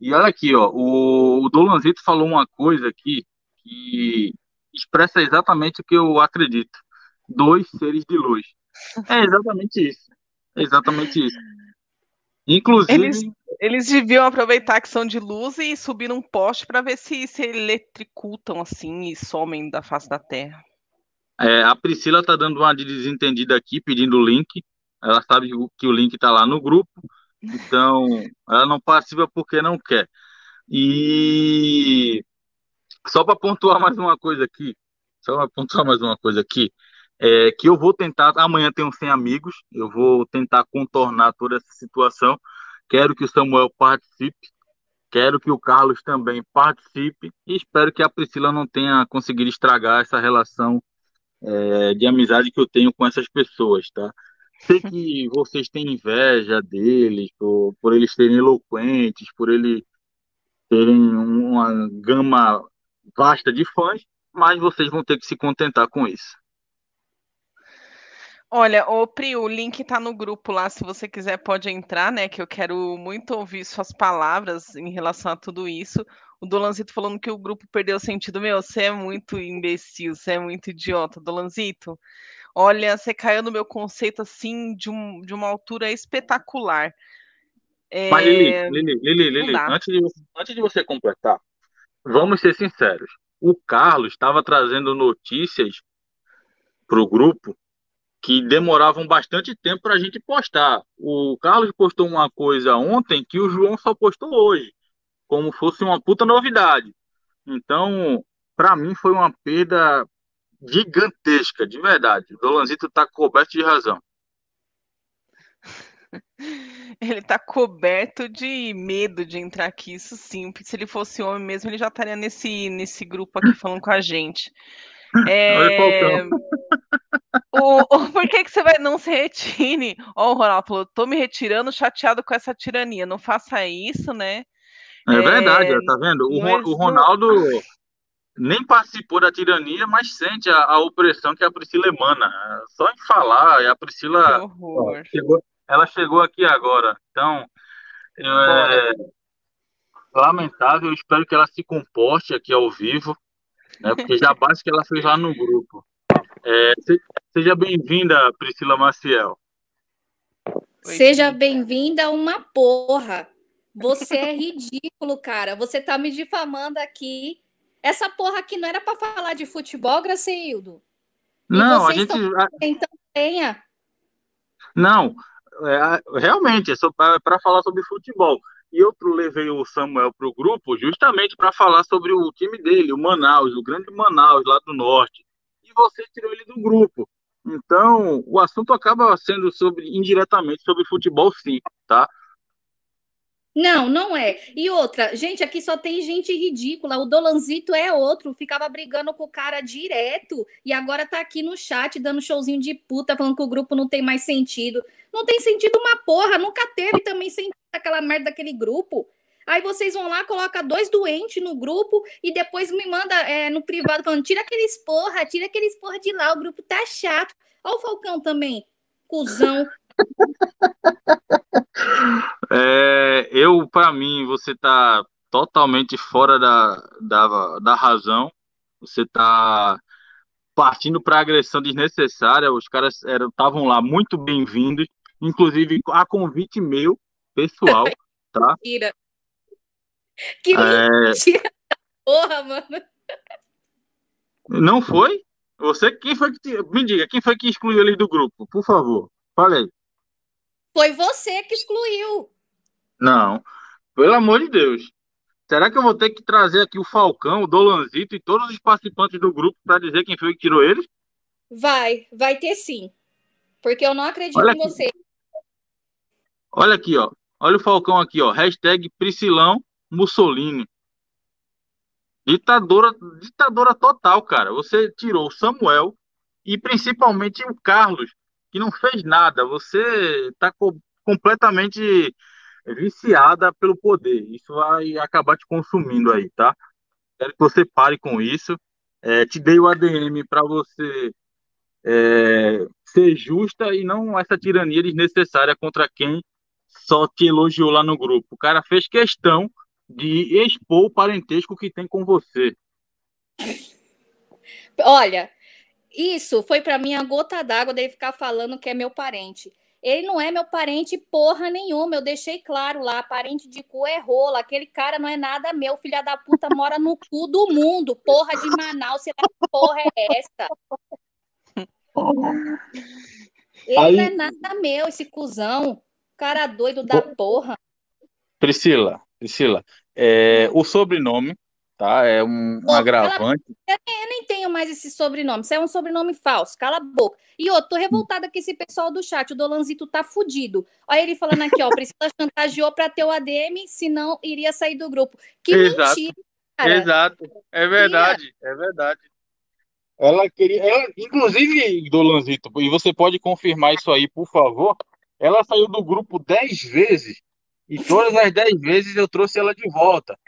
E olha aqui, ó, o, o Dolanzito falou uma coisa aqui que expressa exatamente o que eu acredito. Dois seres de luz. É exatamente isso. É exatamente isso. Inclusive. Eles, eles deviam aproveitar que são de luz e subir num poste para ver se se eletricutam assim e somem da face da Terra. É, a Priscila tá dando uma de desentendida aqui, pedindo o link. Ela sabe que o link tá lá no grupo. Então, *laughs* ela não participa porque não quer. E só para pontuar mais uma coisa aqui, só para pontuar mais uma coisa aqui, é que eu vou tentar, amanhã um 100 amigos, eu vou tentar contornar toda essa situação. Quero que o Samuel participe, quero que o Carlos também participe e espero que a Priscila não tenha conseguido estragar essa relação é, de amizade que eu tenho com essas pessoas, tá? Sei que *laughs* vocês têm inveja deles, por, por eles serem eloquentes, por eles terem uma gama vasta de fãs, mas vocês vão ter que se contentar com isso. Olha, ô Pri, o link tá no grupo lá, se você quiser pode entrar, né? Que eu quero muito ouvir suas palavras em relação a tudo isso. O Dolanzito falando que o grupo perdeu o sentido. Meu, você é muito imbecil, você é muito idiota, Dolanzito. Olha, você caiu no meu conceito assim de, um, de uma altura espetacular. É... Mas Lili, Lili, Lili, Lili antes, de, antes de você completar, vamos ser sinceros. O Carlos estava trazendo notícias para o grupo que demoravam bastante tempo para a gente postar. O Carlos postou uma coisa ontem que o João só postou hoje, como fosse uma puta novidade. Então, para mim foi uma perda gigantesca, de verdade. O Dolanzito está coberto de razão. *laughs* Ele está coberto de medo de entrar aqui, isso sim. Se ele fosse homem mesmo, ele já estaria nesse, nesse grupo aqui falando com a gente. *laughs* É... o, o, *laughs* por que, que você vai não se retire? Ó, oh, o Ronaldo falou: tô me retirando chateado com essa tirania. Não faça isso, né? É, é verdade, tá vendo? O, o Ronaldo nem participou da tirania, mas sente a, a, opressão que a Priscila emana. Só em falar, a Priscila. Ó, chegou, ela chegou aqui agora. Então, é, lamentável, eu espero que ela se comporte aqui ao vivo né? Porque já basta que ela fez lá no grupo. É, seja bem-vinda, Priscila Maciel. Seja bem-vinda uma porra. Você é ridículo, cara. Você tá me difamando aqui. Essa porra aqui não era para falar de futebol, Graceildo. Não, a gente. Então tenha. Não, é, realmente, é para falar sobre futebol. E eu levei o Samuel para o grupo justamente para falar sobre o time dele, o Manaus, o grande Manaus, lá do norte. E você tirou ele do grupo. Então, o assunto acaba sendo sobre indiretamente sobre futebol, sim, tá? Não, não é. E outra, gente, aqui só tem gente ridícula. O Dolanzito é outro, ficava brigando com o cara direto e agora tá aqui no chat dando showzinho de puta, falando que o grupo não tem mais sentido. Não tem sentido uma porra, nunca teve também sentido aquela merda daquele grupo. Aí vocês vão lá, coloca dois doentes no grupo e depois me manda é, no privado falando: tira aqueles porra, tira aqueles porra de lá, o grupo tá chato. Olha o Falcão também, cuzão. É, eu, para mim, você tá totalmente fora da, da, da razão. Você tá partindo para agressão desnecessária. Os caras estavam lá muito bem-vindos, inclusive a convite meu, pessoal, tá? *laughs* Mentira. Que é... mentira. Porra, mano. Não foi? Você quem foi que te... me diga, quem foi que excluiu eles do grupo? Por favor, fale aí. Foi você que excluiu. Não, pelo amor de Deus. Será que eu vou ter que trazer aqui o Falcão, o Dolanzito e todos os participantes do grupo para dizer quem foi que tirou eles? Vai, vai ter sim. Porque eu não acredito Olha em aqui. você. Olha aqui, ó. Olha o Falcão aqui, ó. Hashtag Priscilão Mussolini. Ditadora, ditadora total, cara. Você tirou o Samuel e principalmente o Carlos, que não fez nada. Você está co completamente viciada pelo poder. Isso vai acabar te consumindo aí, tá? Quero que você pare com isso. É, te dei o ADM para você é, ser justa e não essa tirania desnecessária contra quem só te elogiou lá no grupo. O cara fez questão de expor o parentesco que tem com você. Olha, isso foi para mim a gota d'água dele ficar falando que é meu parente. Ele não é meu parente porra nenhuma. Eu deixei claro lá, parente de cu é rola. Aquele cara não é nada meu. Filha da puta mora no cu do mundo. Porra de Manaus, sei lá que porra é essa? Ele Aí... não é nada meu, esse cuzão. Cara doido da porra. Priscila, Priscila, é, o sobrenome, tá? É um, um agravante. Eu nem tenho mais esse sobrenome. Isso é um sobrenome falso. Cala a boca. E eu tô revoltada com esse pessoal do chat. O Dolanzito tá fudido. Olha ele falando aqui, ó. Priscila chantageou para ter o ADM, senão iria sair do grupo. Que Exato. mentira. Cara. Exato. É verdade. É verdade. Ela queria. Ela, inclusive, Dolanzito, e você pode confirmar isso aí, por favor. Ela saiu do grupo dez vezes e todas as dez vezes eu trouxe ela de volta.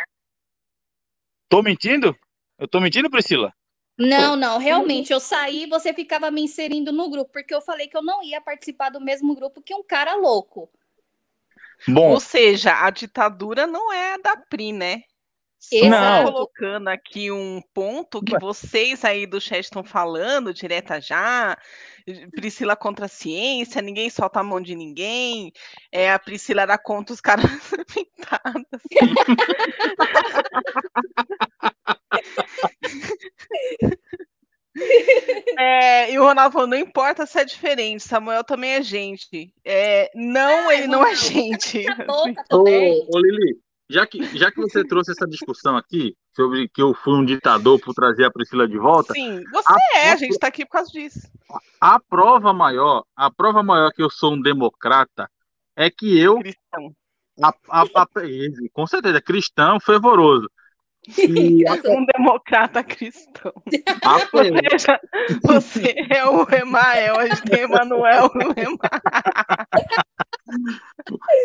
Tô mentindo? Eu tô mentindo, Priscila? Não, não, realmente, eu saí e você ficava me inserindo no grupo, porque eu falei que eu não ia participar do mesmo grupo que um cara louco. Bom, Ou seja, a ditadura não é da PRI, né? Só colocando aqui um ponto que vocês aí do chat estão falando, direta já, Priscila contra a ciência, ninguém solta a mão de ninguém, é, a Priscila era contra os caras *laughs* pintados. *laughs* É, e o Ronaldo falou: não importa se é diferente, Samuel também é gente. É, não, ele não é gente. *laughs* Ô, ô, Lili, já que, já que você trouxe essa discussão aqui sobre que eu fui um ditador por trazer a Priscila de volta. Sim, você a, é, a gente está aqui por causa disso. A, a, prova maior, a prova maior que eu sou um democrata é que eu. Cristão. A, a, com certeza, cristão fervoroso. *laughs* E... um democrata cristão. Ou seja, *laughs* você é o Emael, a gente tem Emanuel no *laughs*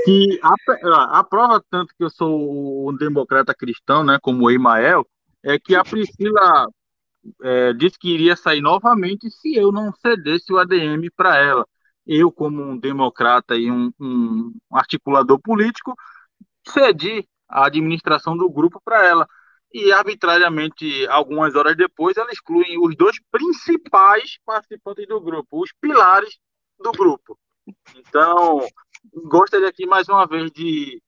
que a, a, prova tanto que eu sou um democrata cristão, né, como o Emael, é que a Priscila é, disse que iria sair novamente se eu não cedesse o ADM para ela. Eu, como um democrata e um, um articulador político, cedi a administração do grupo para ela e arbitrariamente, algumas horas depois, ela exclui os dois principais participantes do grupo, os pilares do grupo. Então, gostaria aqui mais uma vez de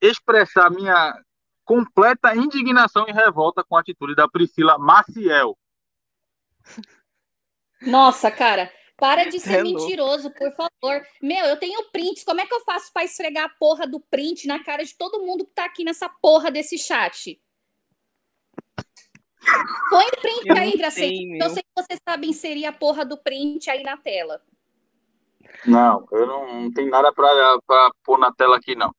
expressar minha completa indignação e revolta com a atitude da Priscila Maciel. Nossa, cara, Para de ser É mentiroso, por favor. Meu, eu tenho prints. Como é que eu faço para esfregar a porra do print na cara de todo mundo que tá aqui nessa porra desse chat? Põe o print Eu aí, não Gracinha. sei, Eu sei que você sabe inserir a porra do print aí na tela. Não, eu não, não tenho nada pra pôr na tela aqui, não.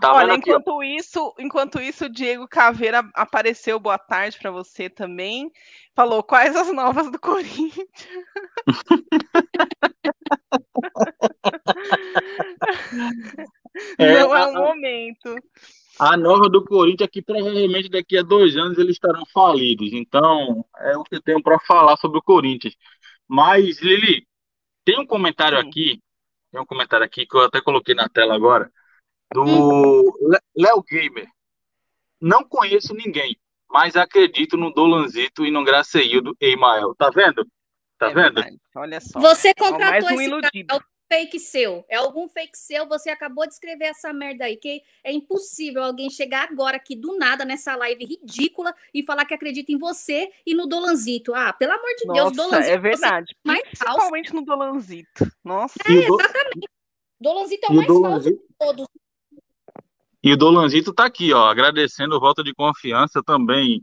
Tá Olha, ó? enquanto isso, enquanto isso, o Diego Caveira apareceu. Boa tarde para você também. Falou quais as novas do Corinthians. *laughs* É, Não é o momento. A nova do Corinthians é que provavelmente daqui a dois anos eles estarão falidos. Então, é o que eu tenho para falar sobre o Corinthians. Mas, Lili, tem um comentário Sim. aqui, tem um comentário aqui que eu até coloquei na tela agora, do Hum. Léo Gamer. Não conheço ninguém, mas acredito no Dolanzito e no Graceildo Eimael. Tá vendo? Tá É vendo? verdade, Olha só. Você contratou um esse cara, iludido. Fake seu. É algum fake seu, você acabou de escrever essa merda aí, que é impossível alguém chegar agora aqui do nada nessa live ridícula e falar que acredita em você e no Dolanzito. Ah, pelo amor de Deus, Nossa, Dolanzito. é você- verdade. mais falso. Principalmente no Dolanzito. Nossa. E o, Do- Dolanzito é o mais falso Dolanzito, de todos. e o Dolanzito tá aqui, ó, agradecendo o voto de confiança também.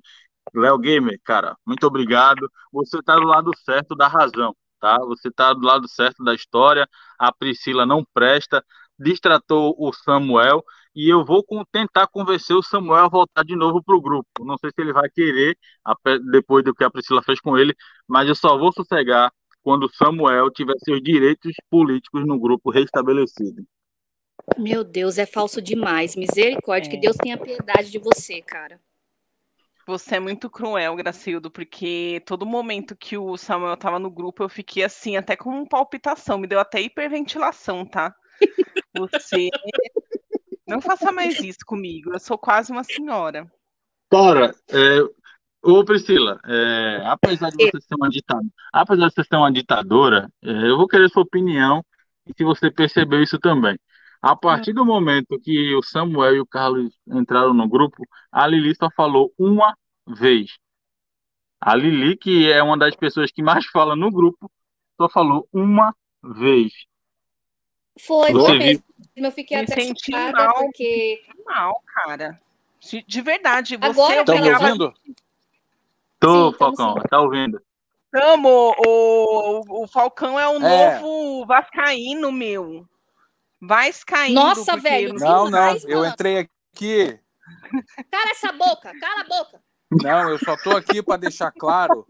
Léo Gamer, cara, muito obrigado. Você tá do lado certo da razão, tá? Você tá do lado certo da história. A Priscila não presta, distratou o Samuel e eu vou tentar convencer o Samuel a voltar de novo pro grupo. Não sei se ele vai querer depois do que a Priscila fez com ele, mas eu só vou sossegar quando o Samuel tiver seus direitos políticos no grupo restabelecido. Meu Deus, é falso demais. Misericórdia, É. que Deus tenha piedade de você, cara. Você é muito cruel, Gracildo, porque todo momento que o Samuel tava no grupo, eu fiquei assim, até com palpitação, me deu até hiperventilação, tá? Você *laughs* não faça mais isso comigo, eu sou quase uma senhora. Cara, é, ô Priscila, é, apesar de você ser uma ditadora, apesar de você ser uma ditadora, é, eu vou querer sua opinião e se você percebeu isso também. A partir do momento que o Samuel e o Carlos entraram no grupo, a Lili só falou uma vez. A Lili, que é uma das pessoas que mais *laughs* fala no grupo, só falou uma vez. Foi, Você foi viu? mesmo. Eu fiquei Me até senti chocada mal. porque Mal, cara. De, de verdade, você Agora Estão me ouvindo? Tô, Sim, tamo Falcão, sim. tá ouvindo? Amo, o, o Falcão é o É. novo Vascaíno, meu. Vascaíno. Nossa, porque velho, não- Não, Eu entrei aqui. cala essa boca, cala a boca. Não, eu só tô aqui para deixar claro.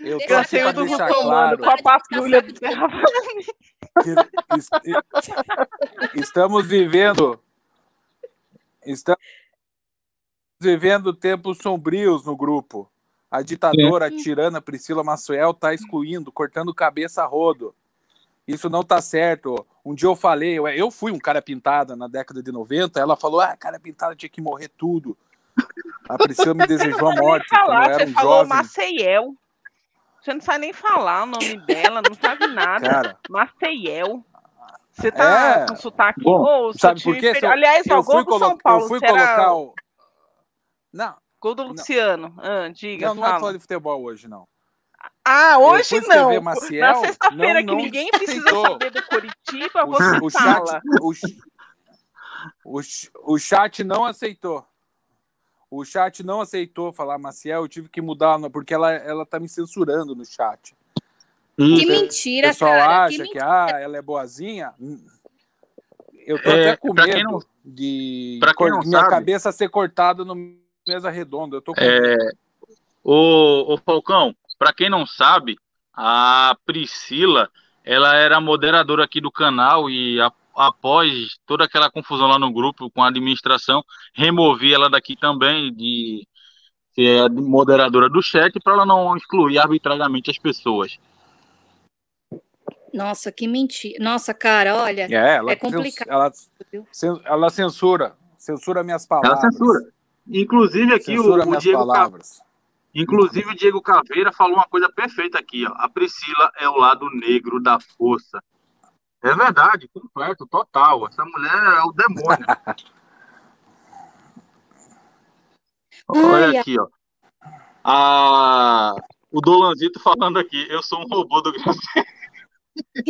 Eu tô aqui Gracildo deixar claro com a patrulha do estamos vivendo estamos vivendo tempos sombrios no grupo. A ditadora, a tirana Priscila Maciel tá excluindo, cortando cabeça a rodo. Isso não tá certo. Um dia eu falei, eu, eu fui um cara pintada na década de 90, ela falou, ah, cara pintada tinha que morrer tudo. A Priscila me desejou a morte quando eu falar, era você um falou jovem. Maceiel. Você não sabe nem falar o nome dela, não sabe nada. Cara, Maceiel. Você tá É. com sotaque. Bom, Ô, sabe por quê? Eu- Aliás, ó, eu fui, do colo- São Paulo. eu fui colocar o. Não, Gol do Luciano. Ah, diga, não, não é fala. falar de futebol hoje, não. Ah, hoje não. Maciel, Na sexta-feira que ninguém precisa saber do Curitiba, O, você o fala. chat, o, ch- o, ch- o chat não aceitou. O chat não aceitou falar Maciel, eu tive que mudar, porque ela, ela tá me censurando no chat. Que Isso. O mentira, pessoal cara. acha Que que, ah, ela é boazinha. Hum. Eu tô É, até com medo não- de minha sabe- cabeça ser cortada no mesa redonda. Eu tô com É, o, o Falcão, para quem não sabe, a Priscila, ela era moderadora aqui do canal e a- após toda aquela confusão lá no grupo com a administração, removi ela daqui também de ser a moderadora do chat para ela não excluir arbitrariamente as pessoas. Nossa, que mentira. Nossa, cara, olha. É, ela, É complicado. ela, ela censura, censura minhas Ela palavras. censura. Inclusive aqui o, Censura o minhas Diego palavras. Inclusive o Diego Caveira falou uma coisa perfeita aqui, ó. A Priscila é o lado negro da força. É verdade, completo, total. Essa mulher é o demônio. *laughs* Olha aqui, ó. A o Dolanzito falando aqui, eu sou um robô do Graciela. *laughs*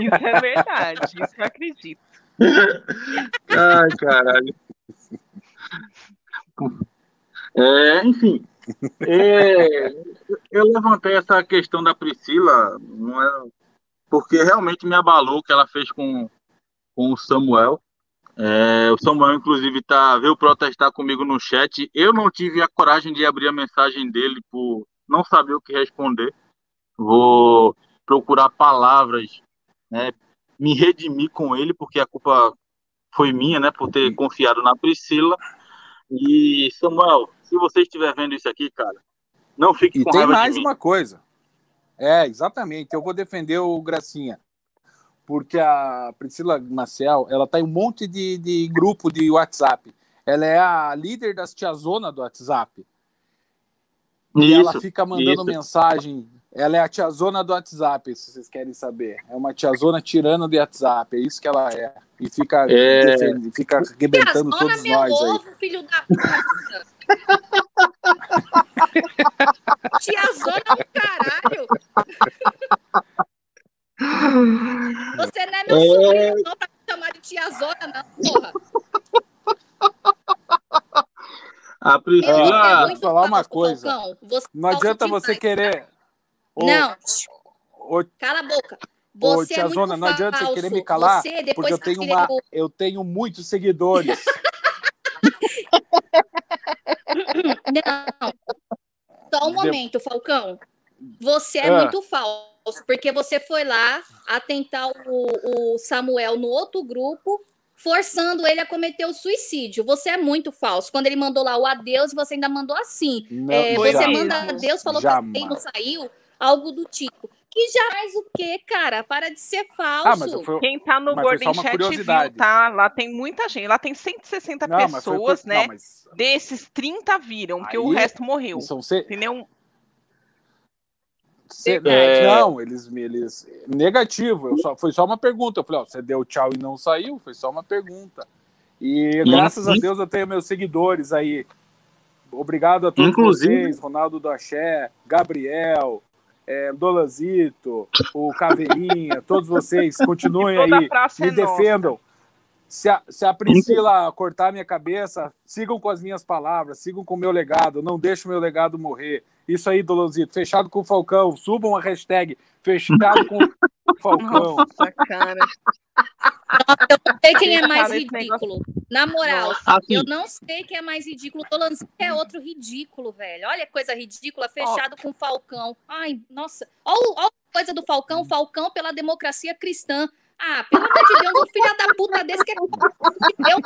Isso é verdade, isso eu acredito. *laughs* Ai, caralho. É, enfim, é, eu levantei essa questão da Priscila, é, porque realmente me abalou o que ela fez com, com o Samuel. É, o Samuel, inclusive, tá, veio protestar comigo no chat. Eu não tive a coragem de abrir a mensagem dele por não saber o que responder. Vou procurar palavras, né, me redimir com ele, porque a culpa foi minha, né, por ter confiado na Priscila. E, Samuel, se você estiver vendo isso aqui, cara, não fique e com tem raiva mais de mim. uma coisa. É, exatamente. Eu vou defender o Gracinha. Porque a Priscila Maciel, ela tá em um monte de, de grupo de WhatsApp. Ela é a líder das tiazona do WhatsApp. E ela Isso, fica mandando isso. mensagem. Ela é a tiazona do WhatsApp, se vocês querem saber. É uma tiazona tirando do WhatsApp. É isso que ela é. E fica, É. defende- fica arrebentando Tiazona, todos nós aí. ovo, filho da puta. *laughs* Tiazona do caralho. Você não é meu É. sobrinho, não, pra me chamar de tiazona, não, porra. A Priscila. filho é vou muito falar uma coisa. Não adianta você demais. querer. Ô, Não, ô, cala a boca. Ô, Você é muito não adianta você querer me calar, Você, porque eu tenho, querendo- uma, eu tenho muitos seguidores. Não. Só um De- momento, Falcão. Você é Ah. muito falso, porque você foi lá atentar o, o Samuel no outro grupo, forçando ele a cometer o suicídio. Você é muito falso. Quando ele mandou lá o adeus, você ainda mandou assim. Não, É, você manda adeus, falou Jamais. que não saiu, algo do tipo. Que jamais o quê, cara? Para de ser falso. Ah, mas eu fui, Quem tá no foi Golden Chat curiosidade. viu, tá? Lá tem muita gente. Lá tem 160 não, foi pessoas, por- né? Não, mas Desses 30 viram, porque o resto morreu. são se... Entendeu? se- Verdade. Não, eles, eles. Negativo. Eu só, foi só uma pergunta. Eu falei, ó, você deu tchau e não saiu? Foi só uma pergunta. E graças a. Deus eu tenho meus seguidores aí. Obrigado a todos Inclusive- vocês, Ronaldo do Axé, Gabriel, é, Dolanzito, o Caveirinha, todos vocês. Continuem *laughs* aí. me é defendam. Se a, se a Priscila cortar minha cabeça, sigam com as minhas palavras, sigam com o meu legado, não deixe o meu legado morrer. Isso aí, Dolonzito, fechado com o Falcão, subam a hashtag fechado com Falcão. Nossa, cara. Eu não sei quem é mais ridículo. Na moral, Assim, eu não sei quem é mais ridículo. Tolanzinho é outro ridículo, velho. Olha que coisa ridícula, fechado com o Falcão. Ai, nossa. Olha, a coisa do Falcão, Falcão pela democracia cristã. Ah, pelo amor de Deus, um filho da puta desse que é eu.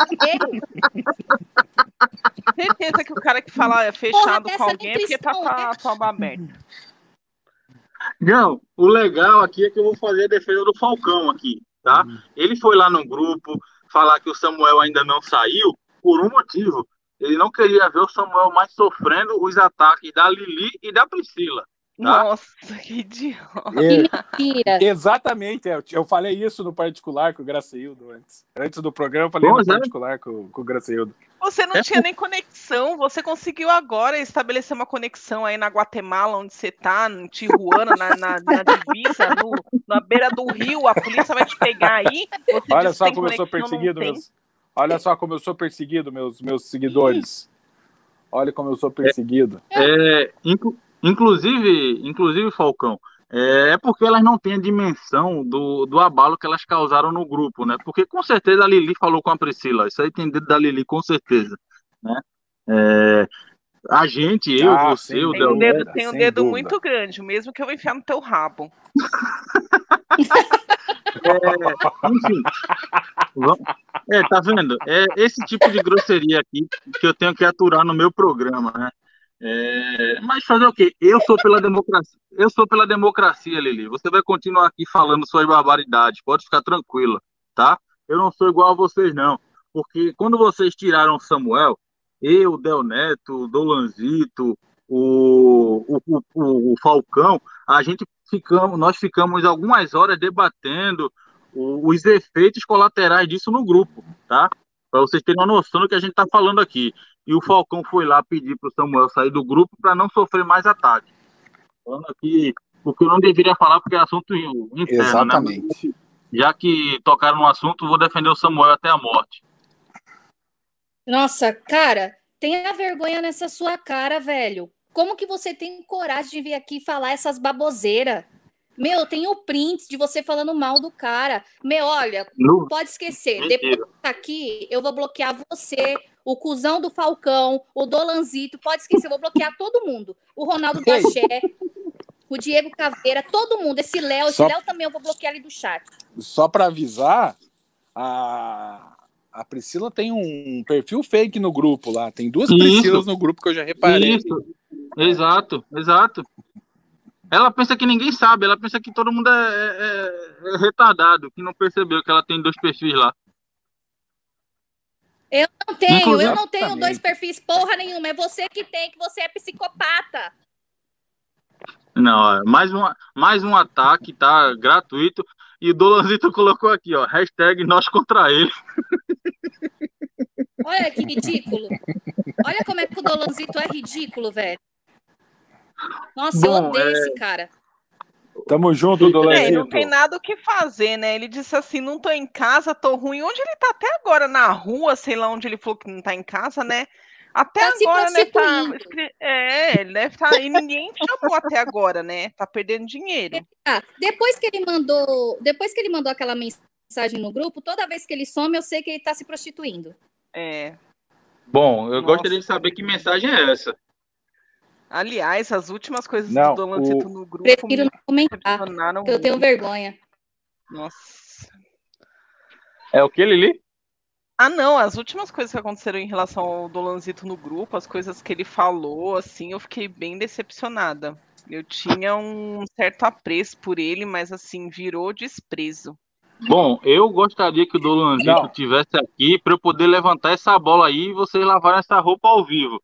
Certeza que o cara que fala é fechado dessa com alguém é porque tá com a né? com a aberta. Não, o legal aqui é que eu vou fazer a defesa do Falcão aqui, tá? Ele foi lá no grupo falar que o Samuel ainda não saiu por um motivo. Ele não queria ver o Samuel mais sofrendo os ataques da Lili e da Priscila. Tá. Nossa, que idiota. É, Mentira. exatamente, é, eu, eu falei isso no particular com o Graceildo antes. Antes do programa, eu falei Pois no é. particular com, com o Graceildo. Você não tinha nem conexão, você conseguiu agora estabelecer uma conexão aí na Guatemala, onde você tá, em Tijuana, na, na, na divisa, no, na beira do rio, a polícia vai te pegar aí. Você Olha só como eu sou perseguido, meus. Olha só como eu sou perseguido, meus, meus seguidores. Olha como eu sou perseguido. É, inclu- inclusive, inclusive, Falcão, é, é porque elas não têm a dimensão do, do abalo que elas causaram no grupo, né? Porque com certeza a Lili falou com a Priscila, isso aí tem dedo da Lili, com certeza, né? É, a gente, eu, Ah, você, sim. o Tem um Del dedo, tem um dedo muito grande, mesmo que eu vou enfiar no teu rabo. Enfim. Vamos- É, tá vendo? É esse tipo de grosseria aqui que eu tenho que aturar no meu programa, né? É, mas fazer o quê? Eu sou pela democracia. Eu sou pela democracia, Lili. Você vai continuar aqui falando suas barbaridades. Pode ficar tranquila, tá? Eu não sou igual a vocês, não. Porque quando vocês tiraram Samuel, eu, Del Neto, Dolanzito, o, o, o, o- Falcão, a gente ficamos, nós ficamos algumas horas debatendo os efeitos colaterais disso no grupo, tá? Para vocês terem uma noção do que a gente está falando aqui. E o Falcão foi lá pedir para o Samuel sair do grupo para não sofrer mais ataque. Falando aqui, porque eu não deveria falar porque é assunto interno, né? Exatamente. Né? Já que tocaram no assunto, vou defender o Samuel até a morte. Nossa, cara, tenha vergonha nessa sua cara, velho. Como que você tem coragem de vir aqui falar essas baboseiras? Meu, tem o print de você falando mal do cara. Meu, olha, não pode esquecer. Mentira. Depois tá aqui, eu vou bloquear você, o cuzão do Falcão, o Dolanzito, pode esquecer, eu vou bloquear todo mundo. O Ronaldo do Axé, o Diego Caveira, todo mundo. Esse Léo, esse Léo também eu vou bloquear ali do chat. Só para avisar, a, a Priscila tem um perfil fake no grupo lá. Tem duas Isso. Priscilas no grupo que eu já reparei. Isso. Exato, exato. Ela pensa que ninguém sabe, ela pensa que todo mundo é, é, é retardado, que não percebeu que ela tem dois perfis lá. Eu não tenho, Inclusive, eu não tenho dois perfis porra nenhuma. É você que tem, que você é psicopata. Não, mais um, mais um ataque, tá? Gratuito. E o Dolanzito colocou aqui, ó. Hashtag nós contra ele. *laughs* Olha que ridículo. Olha como é que o Dolanzito é ridículo, velho. Nossa, Bom, eu odeio é... esse cara. Tamo junto, Dolezito. É, não tem nada o que fazer, né? Ele disse assim: não tô em casa, tô ruim. Onde ele tá até agora? Na rua, sei lá onde ele falou que não tá em casa, né? Até tá agora, né? Tá... É, ele deve estar. Tá... E ninguém chamou até agora, né? Tá perdendo dinheiro. Ah, depois que ele mandou. Depois que ele mandou aquela mensagem no grupo, toda vez que ele some, eu sei que ele tá se prostituindo. É. Bom, eu Nossa. gostaria de saber que mensagem é essa. Aliás, as últimas coisas não, do Dolancito o... no grupo. Prefiro não comentar, porque eu tenho vergonha. Nossa. É o que, Lili? Ah, não, as últimas coisas que aconteceram em relação ao Dolanzito no grupo, as coisas que ele falou, assim, eu fiquei bem decepcionada. Eu tinha um certo apreço por ele, mas assim, virou desprezo. Bom, eu gostaria que o Dolanzito tivesse aqui para eu poder levantar essa bola aí e vocês lavarem essa roupa ao vivo.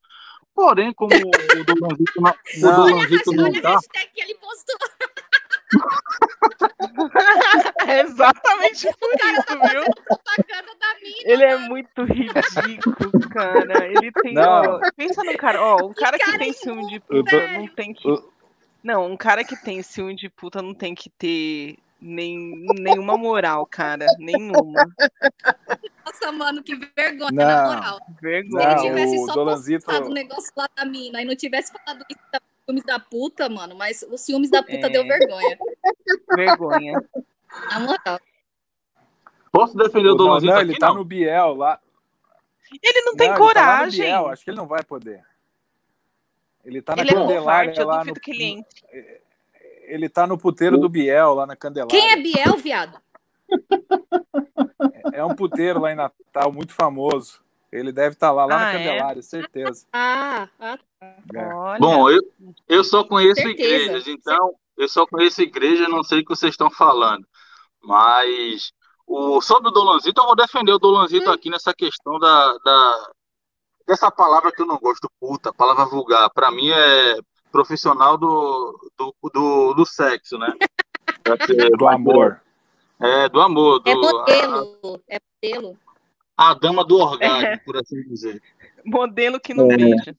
Porém, como o Dolanzito não, não, o Dolanzito não olha tá. que ele postou. é exatamente por isso, tá viu? ele é muito ridículo, cara. Ele tem. Ó, pensa no cara, ó, um cara que, que tem ciúme de puta não tem que. Não, um cara que tem ciúme de puta não tem que ter nem, nenhuma moral, cara. Nenhuma. Nossa, mano, que vergonha, não, na moral. Vergonha. Se ele tivesse só Dolanzito... postado o negócio lá da mina e não tivesse falado isso da ciúmes da puta, mano, mas os ciúmes da puta é... deu vergonha. Vergonha. Na moral. Posso defender o, Dolanzito não, aqui, ele tá no Biel lá. Ele não tem não, coragem. Ele tá Biel, acho que ele não vai poder. Ele tá na ele Candelária é lá no... que ele entre. Ele tá no puteiro do Biel, lá na Candelária. Quem é Biel, viado? É, é um puteiro lá em Natal, muito famoso. Ele deve estar tá lá, lá ah, na é? Candelária, é? certeza. *laughs* Ah, ah. É. Bom, eu, eu só conheço certeza. igrejas, então eu só conheço igreja, não sei o que vocês estão falando. Mas o, sobre o Dolanzito, eu vou defender o Dolanzito hum. aqui nessa questão da, da, dessa palavra que eu não gosto, puta, palavra vulgar. Para mim é profissional do, do, do, do sexo, né? *laughs* do amor. É, do amor. Do, é modelo. A, é modelo. A dama do orgasmo, é. por assim dizer. Modelo que não é. beija.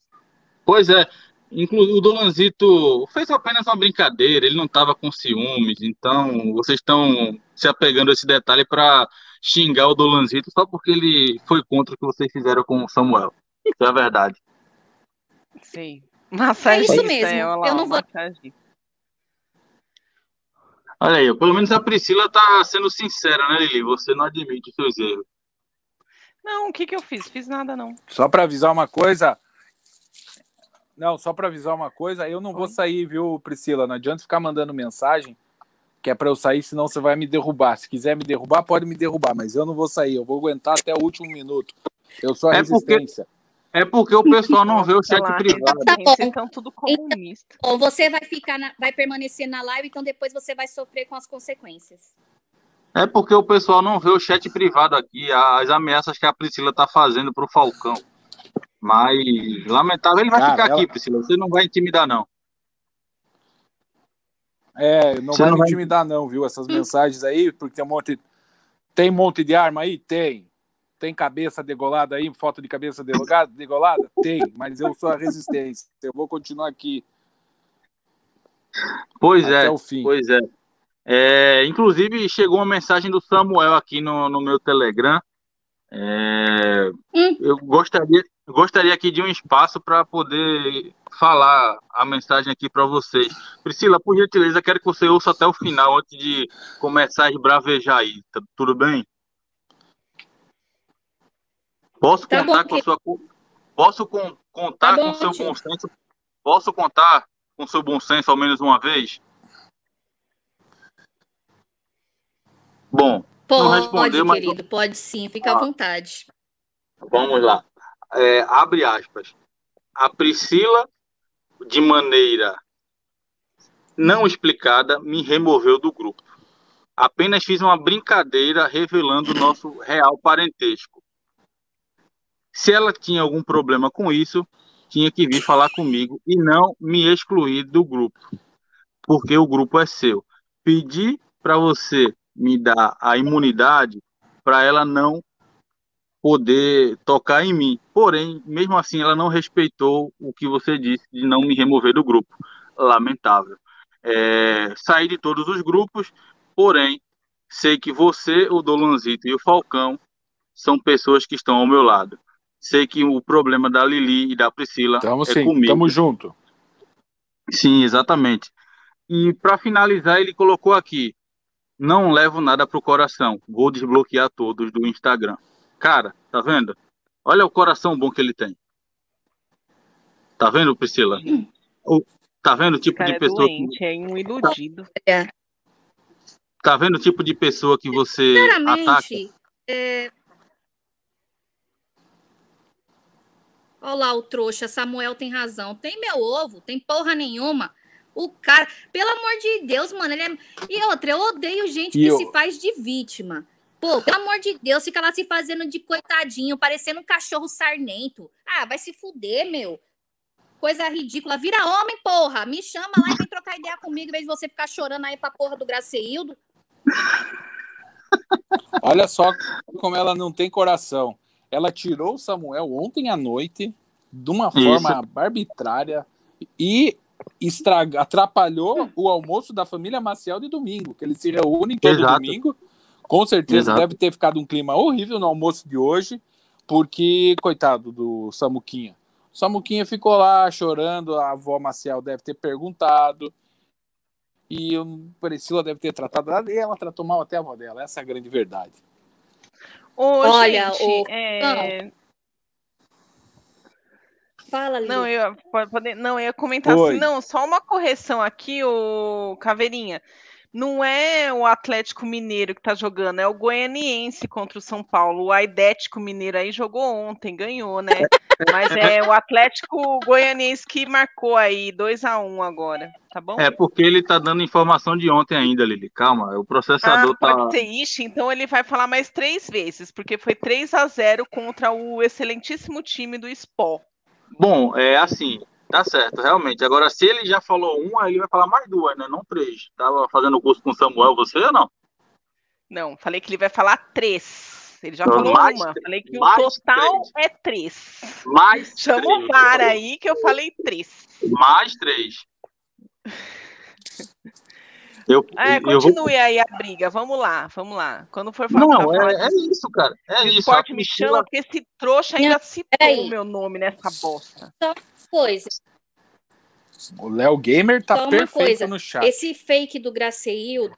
Pois é. Inclusive, o Dolanzito fez apenas uma brincadeira, ele não estava com ciúmes, então vocês estão se apegando a esse detalhe para xingar o Dolanzito só porque ele foi contra o que vocês fizeram com o Samuel. Isso é verdade. Sim. Massagem é isso mesmo. É, eu não vou. Olha aí, pelo menos a Priscila tá sendo sincera, né, Lili? Você não admite os seus erros. Não, o que que eu fiz? Fiz nada, não. Só para avisar uma coisa. Não, só para avisar uma coisa, eu não Oi? vou sair, viu, Priscila? Não adianta ficar mandando mensagem que é para eu sair, senão você vai me derrubar. Se quiser me derrubar, pode me derrubar, mas eu não vou sair, eu vou aguentar até o último minuto. Eu sou a é resistência. Porque... É porque o pessoal não vê o chat privado. Tá bom. Então, tudo comunista. Então, você vai ficar, na, vai permanecer na live, então depois você vai sofrer com as consequências. É porque o pessoal não vê o chat privado aqui, as ameaças que a Priscila tá fazendo pro Falcão. Mas, lamentável, ele vai Cara, ficar ela... aqui, Priscila. Você não vai intimidar, não. É, não você vai não me intimidar, não, viu? Essas mensagens aí, porque tem um monte. Tem um monte de arma aí? Tem. Tem cabeça degolada aí, foto de cabeça degolada? degolada? Tem, mas eu sou a resistência. Eu vou continuar aqui. Pois é, pois é. é. Inclusive, chegou uma mensagem do Samuel aqui no, no meu Telegram. É, hum. Eu gostaria, gostaria aqui de um espaço para poder falar a mensagem aqui para vocês. Priscila, por gentileza, quero que você ouça até o final antes de começar a esbravejar aí. Tá, tudo bem? Posso tá contar bom, com a sua posso com, contar tá com o seu bom senso? Posso contar com seu bom senso ao menos uma vez? Bom, pode, respondeu, mas... querido, pode sim, fica ah, à vontade. Vamos lá. É, abre aspas. A Priscila, de maneira não explicada, me removeu do grupo. Apenas fiz uma brincadeira revelando nosso real parentesco. Se ela tinha algum problema com isso, tinha que vir falar comigo e não me excluir do grupo, porque o grupo é seu. Pedi para você me dar a imunidade para ela não poder tocar em mim. Porém, mesmo assim, ela não respeitou o que você disse de não me remover do grupo. Lamentável. É, saí de todos os grupos, porém, sei que você, o Dolanzito e o Falcão são pessoas que estão ao meu lado sei que o problema da Lili e da Priscila tamo, é sim, comigo. Tamo junto. Sim, exatamente. E para finalizar, ele colocou aqui: não levo nada pro coração, vou desbloquear todos do Instagram. Cara, tá vendo? Olha o coração bom que ele tem. Tá vendo, Priscila? O, tá vendo o tipo Cara, de pessoa é doente, que... é um iludido. É. Tá vendo o tipo de pessoa que você ataca? É, Olha lá o trouxa, Samuel tem razão. Tem meu ovo, tem porra nenhuma. O cara, pelo amor de Deus, mano, ele é... E outra, eu odeio gente e que eu... se faz de vítima. Pô, pelo amor de Deus, fica lá se fazendo de coitadinho, parecendo um cachorro sarnento. Ah, vai se fuder, meu. Coisa ridícula. Vira homem, porra. Me chama lá e vem trocar ideia comigo, em vez de você ficar chorando aí pra porra do Graceildo. Olha só como ela não tem coração. Ela tirou o Samuel ontem à noite de uma forma Isso. arbitrária e estraga, atrapalhou o almoço da família Maciel de domingo, que eles se reúnem todo Exato. domingo. Com certeza Exato. deve ter ficado um clima horrível no almoço de hoje, porque, coitado do Samuquinha. O Samuquinha ficou lá chorando, a avó Maciel deve ter perguntado, e a Priscila deve ter tratado e ela tratou mal até a avó dela, essa é a grande verdade. Ô, Olha, gente, o... é... Fala, Lili. Não, eu, pode, não, eu ia comentar Oi. assim, não, só uma correção aqui, o Caveirinha. Não é o Atlético Mineiro que tá jogando, é o Goianiense contra o São Paulo. O Aidético Mineiro aí jogou ontem, ganhou, né? Mas é o Atlético Goianiense que marcou aí 2 a 1 agora, tá bom? É porque ele tá dando informação de ontem ainda, Lili. Calma, o processador ah, tá. Pode ser isso, então ele vai falar mais três vezes, porque foi 3 a 0 contra o excelentíssimo time do Sport. Bom, é assim, Tá certo, realmente. Agora, se ele já falou uma, ele vai falar mais duas, né? Não três. Tava fazendo curso com o Samuel, você ou não? Não, falei que ele vai falar três. Ele já falou mais uma. Falei que o total três. é três. Mais *laughs* Chama três. o VAR aí que eu falei três. Mais três. *laughs* Eu, é, continue vou... aí a briga. Vamos lá, vamos lá. Quando for falar. Não, é, é, isso, cara. É isso. Esporte me chama porque esse trouxa ainda citou o meu nome nessa bosta. Só coisa. O Léo Gamer tá Só perfeito coisa, no chat. Esse fake do Graceildo,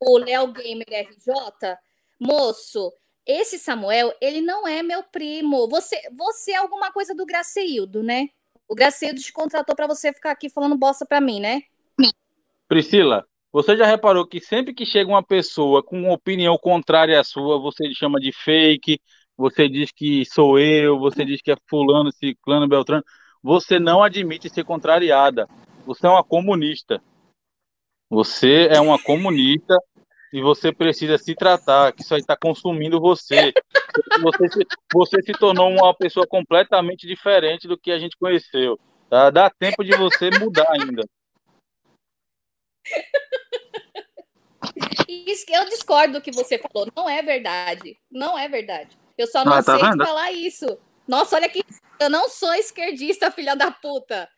o Léo Gamer RJ, moço, esse Samuel, ele não é meu primo. Você, você é alguma coisa do Graceildo, né? O Graceildo te contratou para você ficar aqui falando bosta para mim, né? Priscila, você já reparou que sempre que chega uma pessoa com uma opinião contrária à sua, você chama de fake, você diz que sou eu, você diz que é fulano, ciclano, beltrano você não admite ser contrariada. Você é uma comunista. Você é uma comunista e você precisa se tratar, que isso aí está consumindo você. Você se, você se tornou uma pessoa completamente diferente do que a gente conheceu. Tá? Dá tempo de você mudar ainda. Isso que eu discordo do que você falou. Não é verdade. Não é verdade. Eu só não ah, tá sei vendo? falar isso. Nossa, olha que eu não sou esquerdista, filha da puta.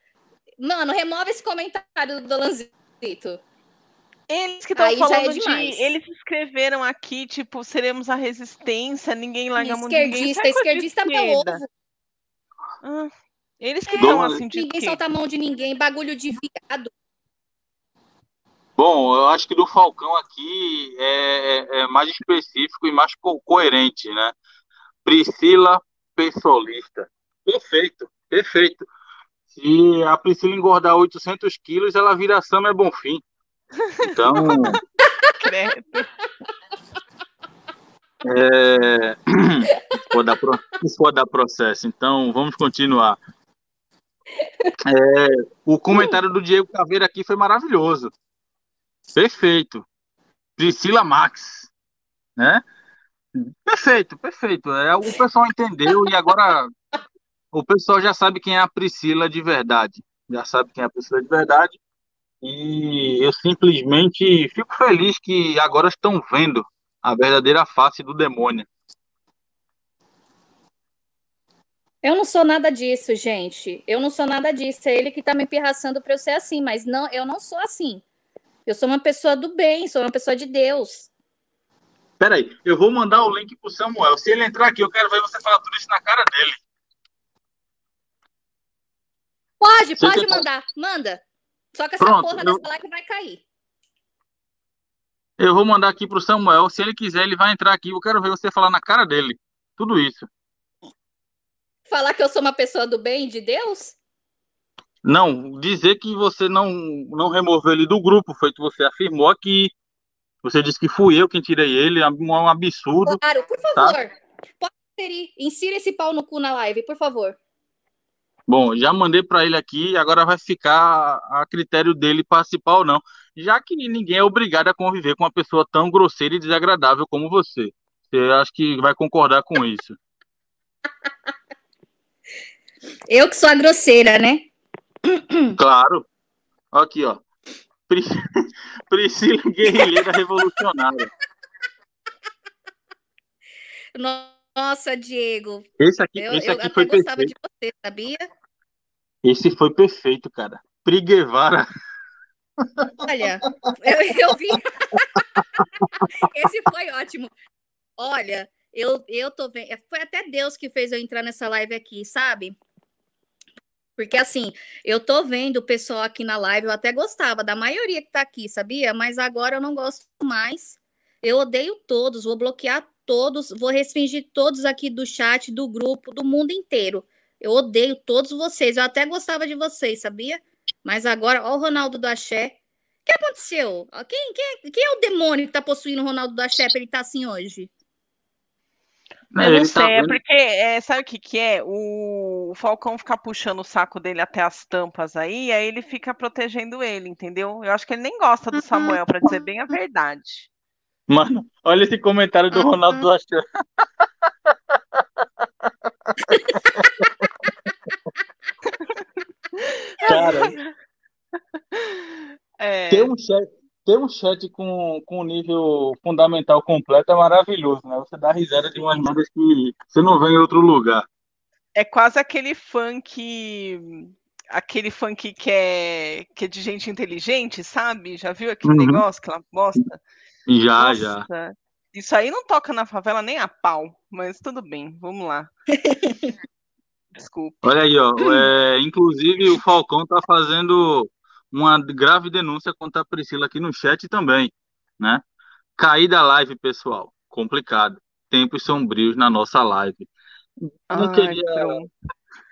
Mano, remove esse comentário do Dolanzito. Eles que estão é falando é de. Eles escreveram aqui, tipo, seremos a resistência, ninguém larga muito ninguém. Esquerdista, esquerdista é meu ovo. Ah, eles que estão é, assim de. Ninguém solta a mão de ninguém, bagulho de viado. Bom, eu acho que do Falcão aqui é, é, é mais específico e mais co coerente, né? Priscila Pessolista. Perfeito, perfeito. Se a Priscila engordar 800 quilos, ela vira Sam *laughs* é fim. Então. É... Pode dar, pro... pode dar processo. Então, vamos continuar. É... O comentário do Diego Caveira aqui foi maravilhoso. Perfeito. Priscila Max. Né? Perfeito, perfeito. É, o pessoal entendeu e agora o pessoal já sabe quem é a Priscila de verdade. Já sabe quem é a Priscila de verdade. E eu simplesmente fico feliz que agora estão vendo a verdadeira face do demônio. Eu não sou nada disso, gente. Eu não sou nada disso. É ele que tá me pirraçando para eu ser assim, mas não, eu não sou assim. Eu sou uma pessoa do bem, sou uma pessoa de Deus. Peraí, eu vou mandar o link pro Samuel. Se ele entrar aqui, eu quero ver você falar tudo isso na cara dele. Pode, você pode mandar. Manda. Só que essa Pronto, porra eu... dessa live vai cair. Eu vou mandar aqui pro Samuel. Se ele quiser, ele vai entrar aqui. Eu quero ver você falar na cara dele. Tudo isso. Falar que eu sou uma pessoa do bem de Deus? Não, dizer que você não, não removeu ele do grupo, foi que você afirmou aqui. Você disse que fui eu quem tirei ele, é um absurdo. Claro, por tá? favor. Tá? Pode inserir, insira esse pau no cu na live, por favor. Bom, já mandei para ele aqui, agora vai ficar a critério dele participar ou não, já que ninguém é obrigado a conviver com uma pessoa tão grosseira e desagradável como você. Você acha que vai concordar com isso? *laughs* Eu que sou a grosseira, né? Claro. Aqui, ó. *laughs* Priscila Guerrilheira Revolucionária. Nossa, Diego. Esse aqui, eu, esse aqui eu foi gostava perfeito. de você, sabia? Esse foi perfeito, cara. Priguevara. Olha, *laughs* eu, eu vi. *laughs* Esse foi ótimo. Olha, eu, eu tô vendo. Foi até Deus que fez eu entrar nessa live aqui, sabe? Porque assim, eu tô vendo o pessoal aqui na live, eu até gostava da maioria que tá aqui, sabia? Mas agora eu não gosto mais. Eu odeio todos, vou bloquear todos, vou restringir todos aqui do chat, do grupo, do mundo inteiro. Eu odeio todos vocês. Eu até gostava de vocês, sabia? Mas agora, ó, o Ronaldo do Axé. O que aconteceu? Quem, quem, quem é o demônio que tá possuindo o Ronaldo do Axé pra ele estar tá assim hoje? Eu não tá sei, tá é porque é, sabe o que, que é? O, o Falcão ficar puxando o saco dele até as tampas aí, aí ele fica protegendo ele, entendeu? Eu acho que ele nem gosta do Samuel, para dizer bem a verdade. Mano, olha esse comentário do Ronaldo do Axé. *laughs* Cara, é... ter, um chat, ter um chat com, com nível fundamental completo é maravilhoso, né? Você dá risada de umas merdas que você não vê em outro lugar. É quase aquele funk aquele funk que é, que é de gente inteligente, sabe? Já viu aquele uhum. negócio que ela bosta? Já, Nossa, já. Isso aí não toca na favela nem a pau, mas tudo bem, vamos lá. *laughs* Desculpa. Olha aí, ó. É, inclusive, o Falcão tá fazendo uma grave denúncia contra a Priscila aqui no chat também, né? Cair da live, pessoal. Complicado. Tempos sombrios na nossa live. Não Ai, queria,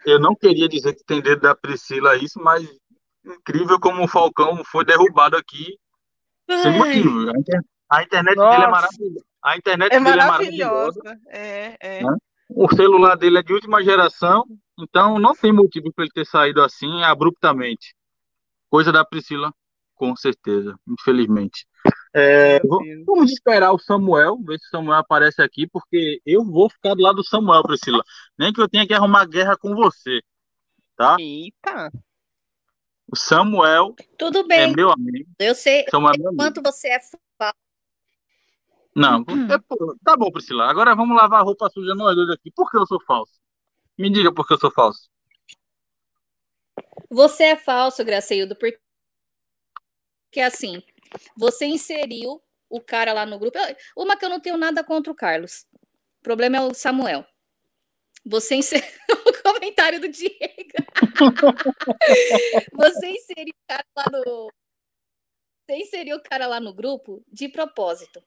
eu não queria dizer que tem dedo da Priscila isso, mas incrível como o Falcão foi derrubado aqui Ai. sem motivo. A internet Nossa. dele é maravilhosa. A internet é dele maravilhosa. é maravilhosa. É, é. Né? O celular dele é de última geração, então não tem motivo para ele ter saído assim abruptamente. Coisa da Priscila, com certeza, infelizmente. É, vamos esperar o Samuel, ver se o Samuel aparece aqui, porque eu vou ficar do lado do Samuel, Priscila. Nem que eu tenha que arrumar guerra com você. Tá? Eita! O Samuel Tudo bem. é meu amigo. Eu sei, Samuel é quanto você é Não, é, tá bom, Priscila. Agora vamos lavar a roupa suja nós dois aqui. Por que eu sou falso? Me diga por que eu sou falso. Você é falso, Graceildo, porque assim, você inseriu o cara lá no grupo. Uma que eu não tenho nada contra o Carlos. O problema é o Samuel. Você inseriu *laughs* o comentário do Diego. você inseriu o cara lá no. Você inseriu o cara lá no grupo de propósito.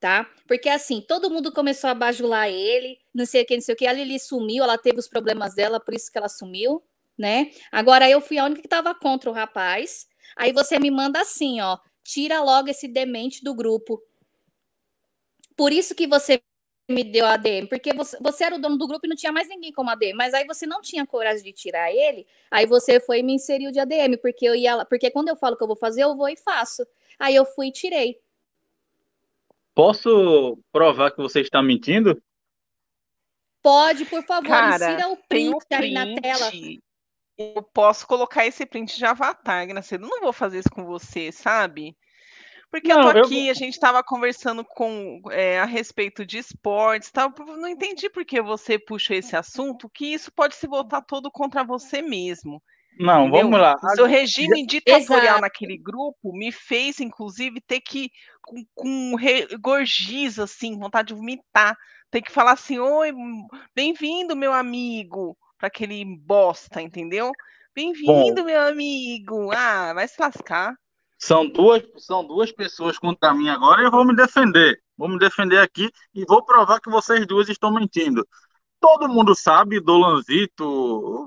Tá? Porque assim, todo mundo começou a bajular ele, não sei o que, não sei o que. A Lili sumiu, ela teve os problemas dela, por isso que ela sumiu, né? Agora eu fui a única que estava contra o rapaz. Aí você me manda assim, ó, tira logo esse demente do grupo. Por isso que você me deu a ADM, porque você, você era o dono do grupo e não tinha mais ninguém como ADM, mas aí você não tinha coragem de tirar ele, aí você foi e me inseriu de ADM, porque eu ia lá, porque quando eu falo que eu vou fazer, eu vou e faço. Aí eu fui e tirei. Posso provar que você está mentindo? Pode, por favor, Cara, insira o print, print aí na tela. Eu posso colocar esse print de avatar. Eu não vou fazer isso com você, sabe? Porque não, eu tô aqui, eu... a gente estava conversando com é, a respeito de esportes, tal. Não entendi por que você puxa esse assunto, que isso pode se voltar todo contra você mesmo. Não, entendeu? vamos lá. O seu regime ditatorial Exato. naquele grupo me fez, inclusive, ter que, com, com gorgiza, assim, vontade de vomitar, ter que falar assim: Oi, bem-vindo, meu amigo, para aquele bosta, entendeu? Bem-vindo, meu amigo. Ah, vai se lascar. São duas, são duas pessoas contra mim agora e eu vou me defender. Vou me defender aqui e vou provar que vocês duas estão mentindo. Todo mundo sabe, Dolanzito,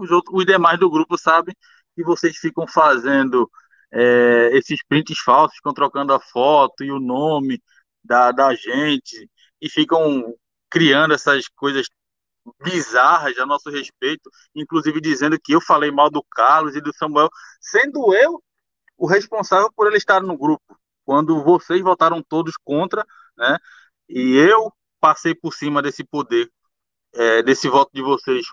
os, outros, os demais do grupo sabem que vocês ficam fazendo é, esses prints falsos, ficam trocando a foto e o nome da, da gente e ficam criando essas coisas bizarras a nosso respeito, inclusive dizendo que eu falei mal do Carlos e do Samuel, sendo eu o responsável por ele estar no grupo, quando vocês votaram todos contra, né? E eu passei por cima desse poder, é, desse voto de vocês.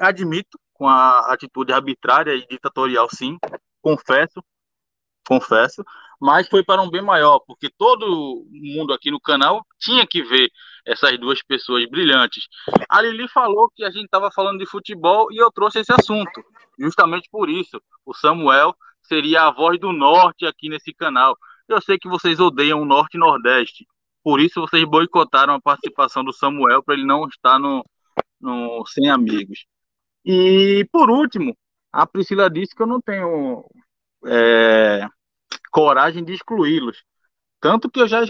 Admito, com a atitude arbitrária e ditatorial, sim, confesso, confesso, mas foi para um bem maior, porque todo mundo aqui no canal tinha que ver essas duas pessoas brilhantes. A Lili falou que a gente estava falando de futebol e eu trouxe esse assunto, justamente por isso. O Samuel seria a voz do norte aqui nesse canal. Eu sei que vocês odeiam o norte e nordeste, por isso vocês boicotaram a participação do Samuel para ele não estar no, no sem amigos. E por último, a Priscila disse que eu não tenho é, coragem de excluí-los. Tanto que eu já,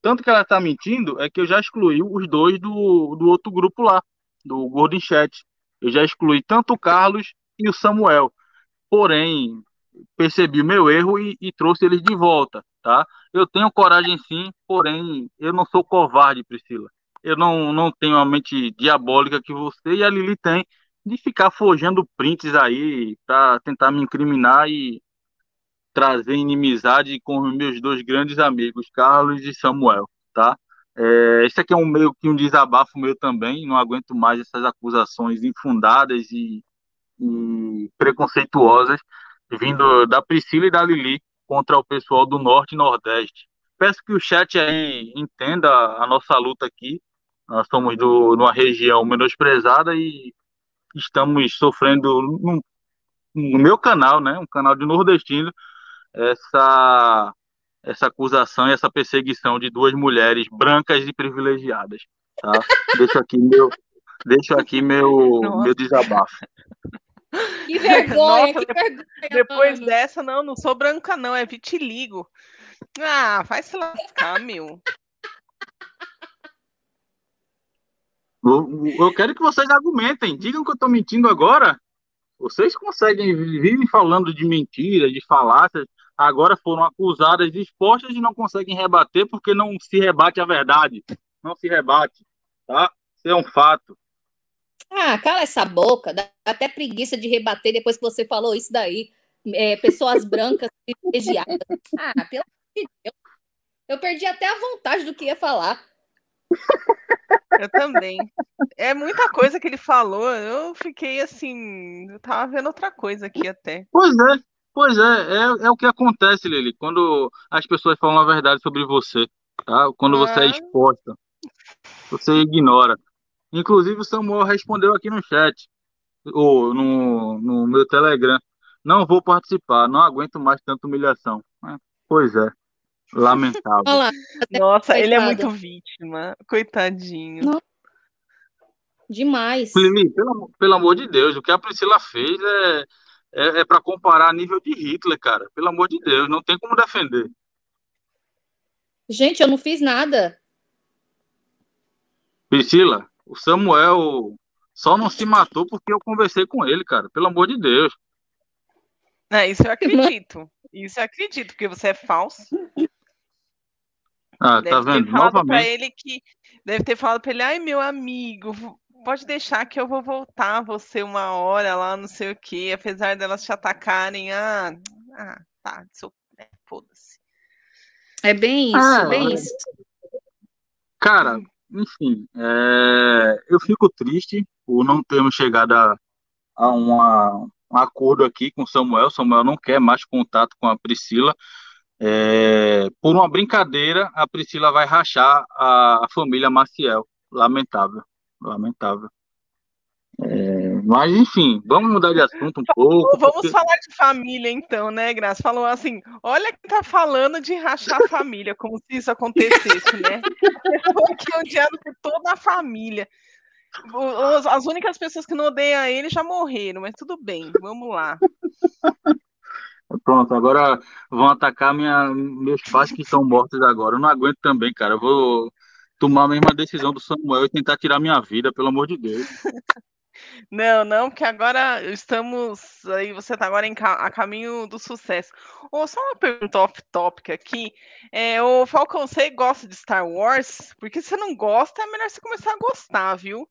tanto que ela está mentindo é que eu já excluí os dois do, do outro grupo lá, do Golden Chat. Eu já excluí tanto o Carlos e o Samuel. Porém, percebi o meu erro e, e, trouxe eles de volta, tá? Eu tenho coragem sim, porém eu não sou covarde, Priscila. Eu não, não tenho a mente diabólica que você e a Lili tem de ficar forjando prints aí para tentar me incriminar e trazer inimizade com os meus dois grandes amigos, Carlos e Samuel, tá? É, esse aqui é um meio que um desabafo meu também, não aguento mais essas acusações infundadas e, e preconceituosas vindo da Priscila e da Lili contra o pessoal do Norte e Nordeste. Peço que o chat aí entenda a nossa luta aqui. Nós somos do, numa região menosprezada e estamos sofrendo no, no meu canal, né, um canal de nordestino, essa essa acusação e essa perseguição de duas mulheres brancas e privilegiadas. Tá? *laughs* deixo aqui meu deixo aqui meu meu desabafo. Que vergonha, Nossa, que vergonha. Depois mano. dessa, não, não sou branca, não, é vitiligo. Ah, vai se lascar, meu. Eu quero que vocês argumentem. Digam que eu estou mentindo agora. Vocês conseguem vivem falando de mentiras, de falácias. Agora foram acusadas expostas e não conseguem rebater porque não se rebate a verdade. Não se rebate, tá? Isso é um fato. Ah, cala essa boca, dá até preguiça de rebater depois que você falou isso daí. É, pessoas brancas *laughs* privilegiadas. Ah, pelo amor de Deus. Eu perdi até a vontade do que ia falar. Eu também. É muita coisa que ele falou. Eu fiquei assim. Eu tava vendo outra coisa aqui até. Pois é, pois é. É, é o que acontece, Lili, quando as pessoas falam a verdade sobre você. Tá? Quando você é exposta, você ignora. Inclusive o Samuel respondeu aqui no chat, ou no, no meu Telegram. Não vou participar, não aguento mais tanta humilhação. É, pois é, lamentável. Olá, Nossa, ele é muito vítima, coitadinho. Não. Demais. Lili, pelo, pelo amor de Deus, o que a Priscila fez é, é, é para comparar a nível de Hitler, cara. Pelo amor de Deus, não tem como defender. Gente, eu não fiz nada. Priscila, o Samuel só não se matou porque eu conversei com ele, cara. Pelo amor de Deus. É, isso eu *laughs* acredito. Isso eu acredito, porque você é falso. Ah, deve tá vendo? Novamente. ele que deve ter falado para ele, ai meu amigo, pode deixar que eu vou voltar você uma hora lá, não sei o quê, apesar delas te atacarem. Ah, ah tá, é, foda-se. É bem isso, ah, bem isso. Cara, enfim, é, eu fico triste por não termos chegado a, a uma, um acordo aqui com o Samuel. Samuel não quer mais contato com a Priscila. É, por uma brincadeira, a Priscila vai rachar a, a família Maciel. Lamentável lamentável. É, mas enfim, vamos mudar de assunto um pouco. Vamos porque... falar de família então, né, Graça? Falou assim: olha que tá falando de rachar a família, como se isso acontecesse, né? *laughs* Porque odiado por toda a família. As únicas pessoas que não odeiam ele já morreram, mas tudo bem, vamos lá. Pronto, agora vão atacar minha, meus pais que estão mortos agora. Eu não aguento também, cara. Eu vou tomar a mesma decisão do Samuel e tentar tirar minha vida, pelo amor de Deus. *laughs* Não, não, porque agora estamos aí, você está agora em, a caminho do sucesso. Ou só uma pergunta off-topic aqui. É, o Falcão, você gosta de Star Wars? Porque se você não gosta, é melhor você começar a gostar, viu?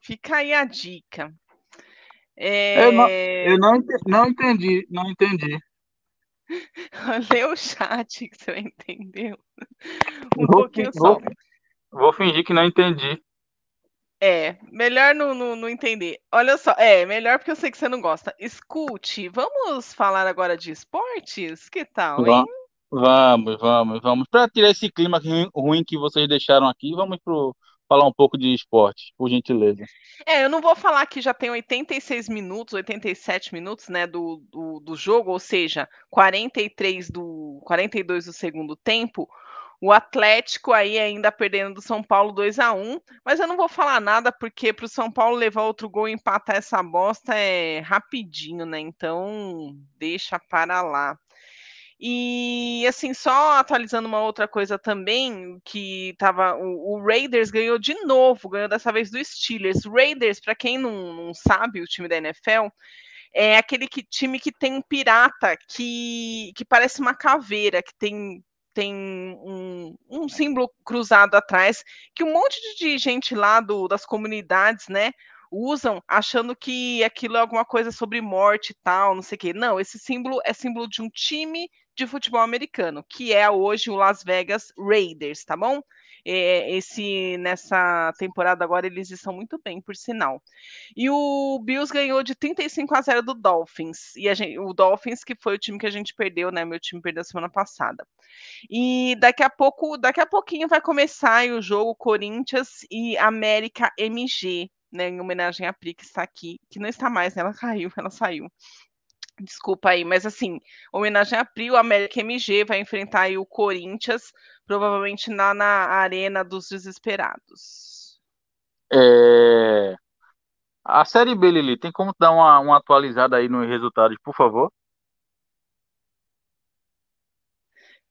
Fica aí a dica. É... Eu, não, eu não, entendi, não entendi, não *laughs* entendi. Lê o chat que você entendeu. Um vou, pouquinho vou, só. Vou fingir que não entendi. É, melhor não, não, não, entender. Olha só, é, melhor porque eu sei que você não gosta. Escute, vamos falar agora de esportes? Que tal, hein? Vamos, vamos, vamos. Para tirar esse clima ruim que vocês deixaram aqui, vamos pro, falar um pouco de esporte, por gentileza. É, eu não vou falar que já tem 86 minutos, 87 minutos, né, do, do, do jogo, ou seja, 43 do 42 do segundo tempo, o Atlético aí ainda perdendo do São Paulo 2 a 1 mas eu não vou falar nada porque para o São Paulo levar outro gol e empatar essa bosta é rapidinho, né? Então deixa para lá. E assim, só atualizando uma outra coisa também, que tava. O, o Raiders ganhou de novo, ganhou dessa vez do Steelers. Raiders, para quem não, não sabe, o time da NFL, é aquele que, time que tem um pirata que, que parece uma caveira, que tem tem um, um, símbolo cruzado atrás, que um monte de gente lá do, das comunidades, né, usam achando que aquilo é alguma coisa sobre morte e tal, não sei o quê. Não, esse símbolo é símbolo de um time de futebol americano, que é hoje o Las Vegas Raiders, tá bom? É, esse nessa temporada agora eles estão muito bem, por sinal. E o Bills ganhou de 35 a 0 do Dolphins. E gente, o Dolphins que foi o time que a gente perdeu, né? Meu time perdeu semana passada. E daqui a pouco, daqui a pouquinho vai começar o jogo Corinthians e América MG, né, em homenagem à Pri que está aqui, que não está mais, né, ela *laughs* caiu, ela saiu. Desculpa aí, mas assim, homenagem a Pri, o América MG vai enfrentar aí o Corinthians, provavelmente na, na Arena dos Desesperados. É... A Série B, Lili, tem como dar uma, uma atualizada aí nos resultados, por favor?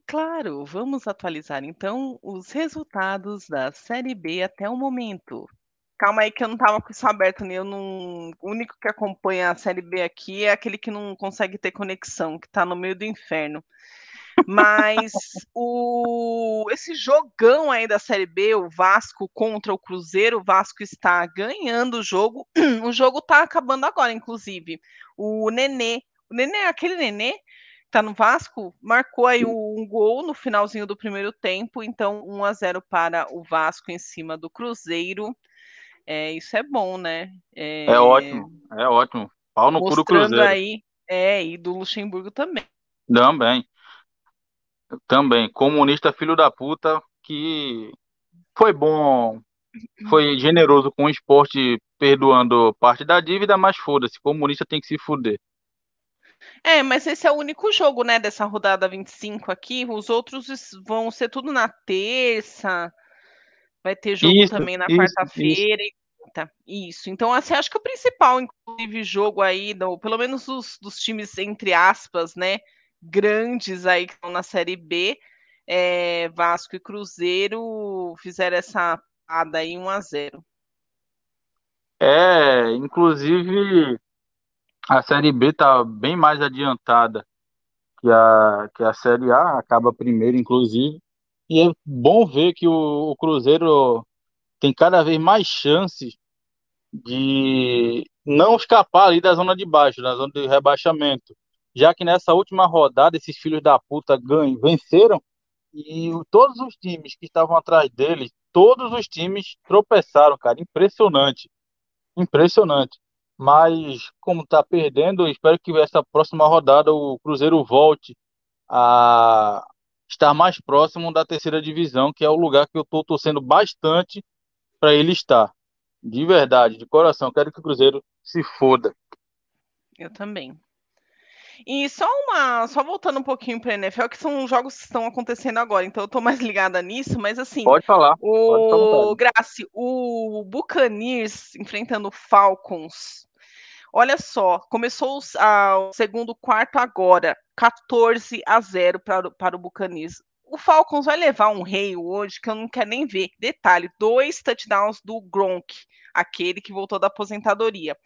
Claro, vamos atualizar então os resultados da Série B até o momento. Calma aí que eu não tava com isso aberto, né? Eu não... O único que acompanha a Série B aqui é aquele que não consegue ter conexão, que tá no meio do inferno. Mas *laughs* o... esse jogão aí da Série B, o Vasco contra o Cruzeiro, o Vasco está ganhando o jogo. *clears throat* O jogo tá acabando agora, inclusive. O Nenê, o Nenê, aquele Nenê tá no Vasco, marcou aí um gol no finalzinho do primeiro tempo, então 1 a 0 para o Vasco em cima do Cruzeiro. É, isso é bom, né? É, é ótimo, é ótimo. Pau no cu Cruzeiro. aí, é, e do Luxemburgo também. Também. Também. Comunista filho da puta, que foi bom, foi generoso com o esporte, perdoando parte da dívida, mas foda-se, comunista tem que se fuder. É, mas esse é o único jogo, né, dessa rodada 25 aqui. Os outros vão ser tudo na terça. Vai ter jogo isso, também na quarta-feira. Isso. Então, assim, acho que o principal, inclusive, jogo aí, do, pelo menos dos, dos times, entre aspas, né, grandes aí que estão na Série B, é, Vasco e Cruzeiro fizeram essa parada aí 1 a 0 É, inclusive a Série B está bem mais adiantada que a, que a Série A, acaba primeiro, inclusive. E é bom ver que o, o Cruzeiro tem cada vez mais chances de não escapar ali da zona de baixo, da zona de rebaixamento. Já que nessa última rodada, esses filhos da puta ganham, venceram, e todos os times que estavam atrás deles, todos os times tropeçaram, cara. Impressionante. Impressionante. Mas, como está perdendo, espero que essa próxima rodada o Cruzeiro volte a estar mais próximo da terceira divisão, que é o lugar que eu estou torcendo bastante para ele estar. De verdade, de coração, quero que o Cruzeiro se foda. Eu também. E só uma, só voltando um pouquinho para a NFL, que são jogos que estão acontecendo agora, então eu estou mais ligada nisso, mas assim. Pode falar. O Graci, o Buccaneers enfrentando Falcons Olha só, começou o segundo quarto agora, 14 a 0 para, para o Buccaneers. O Falcons vai levar um rei hoje que eu não quero nem ver. Detalhe: dois touchdowns do Gronk, aquele que voltou da aposentadoria.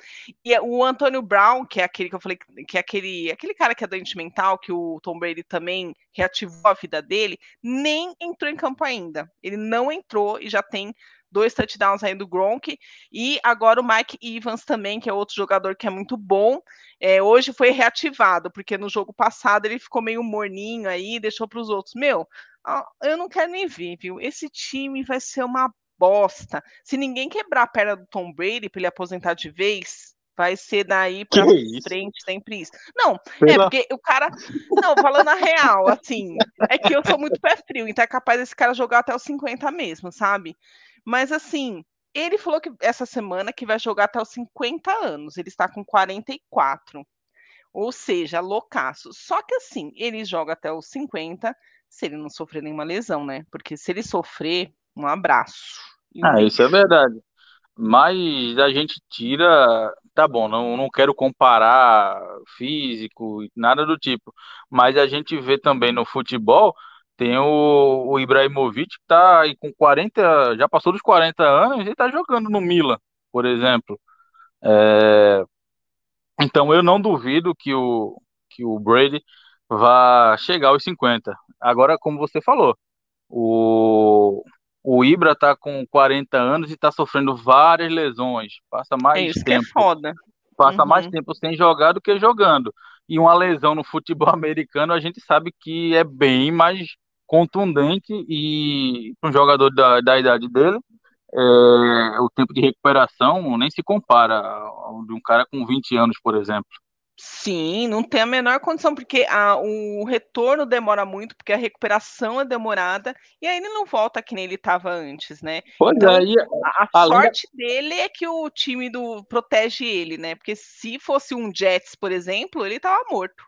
E o Antônio Brown, que é aquele que eu falei, que é aquele, aquele cara que é doente mental, que o Tom Brady também reativou a vida dele, nem entrou em campo ainda. Ele não entrou e já tem dois touchdowns aí do Gronk, e agora o Mike Evans também, que é outro jogador que é muito bom. É, hoje foi reativado, porque no jogo passado ele ficou meio morninho aí, deixou para os outros. Meu, eu não quero nem ver, viu? Esse time vai ser uma bosta. Se ninguém quebrar a perna do Tom Brady para ele aposentar de vez, vai ser daí para frente sempre isso. Não, é Pela... é porque o cara. Não, falando a real, assim, é que eu sou muito pé frio, então é capaz desse cara jogar até os 50 mesmo, sabe? Mas assim, ele falou que essa semana que vai jogar até os 50 anos. Ele está com 44. Ou seja, loucaço. Só que assim, ele joga até os 50 se ele não sofrer nenhuma lesão, né? Porque se ele sofrer, um abraço. Ah, isso é verdade. Mas a gente tira. Tá bom, não, não quero comparar físico, nada do tipo. Mas a gente vê também no futebol tem o, o Ibrahimovic que tá aí com 40, já passou dos 40 anos e tá jogando no Milan, por exemplo. É, então eu não duvido que o, que o Brady vá chegar aos 50. Agora, como você falou, o, o Ibra tá com 40 anos e tá sofrendo várias lesões. Passa mais é isso tempo. Que é foda. Passa uhum. mais tempo sem jogar do que jogando. E uma lesão no futebol *laughs* americano a gente sabe que é bem mais contundente e para um jogador da, da idade dele, é, o tempo de recuperação nem se compara ao de um cara com 20 anos, por exemplo. Sim, não tem a menor condição, porque a, o retorno demora muito, porque a recuperação é demorada, e aí ele não volta que nem ele estava antes, né? Pois então, é, a, a sorte dele é que o time do protege ele, né? Porque se fosse um Jets, por exemplo, ele estava morto.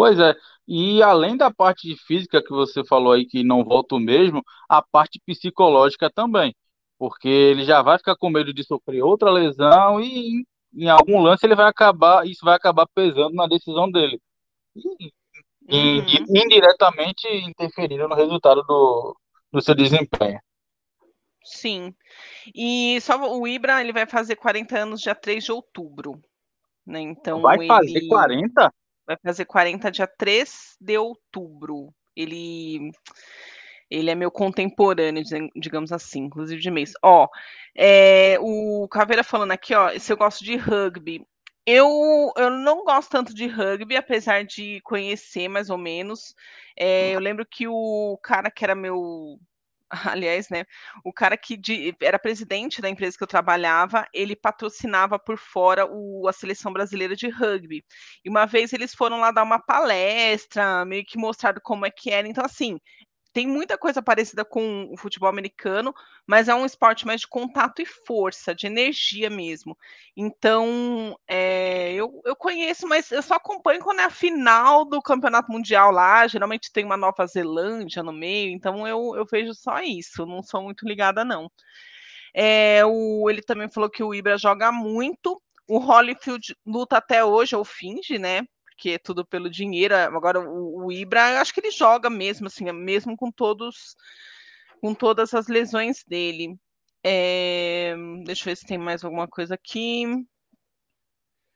Pois é, e além da parte física que você falou aí que não volta o mesmo, a parte psicológica também, porque ele já vai ficar com medo de sofrer outra lesão e em algum lance ele vai acabar, isso vai acabar pesando na decisão dele. E, e uhum. indiretamente interferindo no resultado do, do seu desempenho. Sim. E só o Ibra, ele vai fazer 40 anos dia 3 de outubro. Né? Então, vai fazer ele... 40? Vai fazer 40 dia 3 de outubro. Ele ele é meu contemporâneo, digamos assim, inclusive de mês. Ó, é, o Caveira falando aqui, ó, se eu gosto de rugby. Eu, eu não gosto tanto de rugby, apesar de conhecer mais ou menos. É, eu lembro que o cara que era meu *laughs* aliás, né, o cara que de, era presidente da empresa que eu trabalhava, ele patrocinava por fora o, a seleção brasileira de rugby. E uma vez eles foram lá dar uma palestra, meio que mostraram como é que era. Então, assim, tem muita coisa parecida com o futebol americano, mas é um esporte mais de contato e força, de energia mesmo. Então, é, eu, eu conheço, mas eu só acompanho quando é a final do campeonato mundial lá. Geralmente tem uma Nova Zelândia no meio, então eu, eu vejo só isso. Não sou muito ligada, não. É, o, ele também falou que o Ibra joga muito. O Holyfield luta até hoje, ou finge, né? Porque é tudo pelo dinheiro. Agora, o, o Ibra, acho que ele joga mesmo, assim, mesmo com todos, com todas as lesões dele. É, deixa eu ver se tem mais alguma coisa aqui.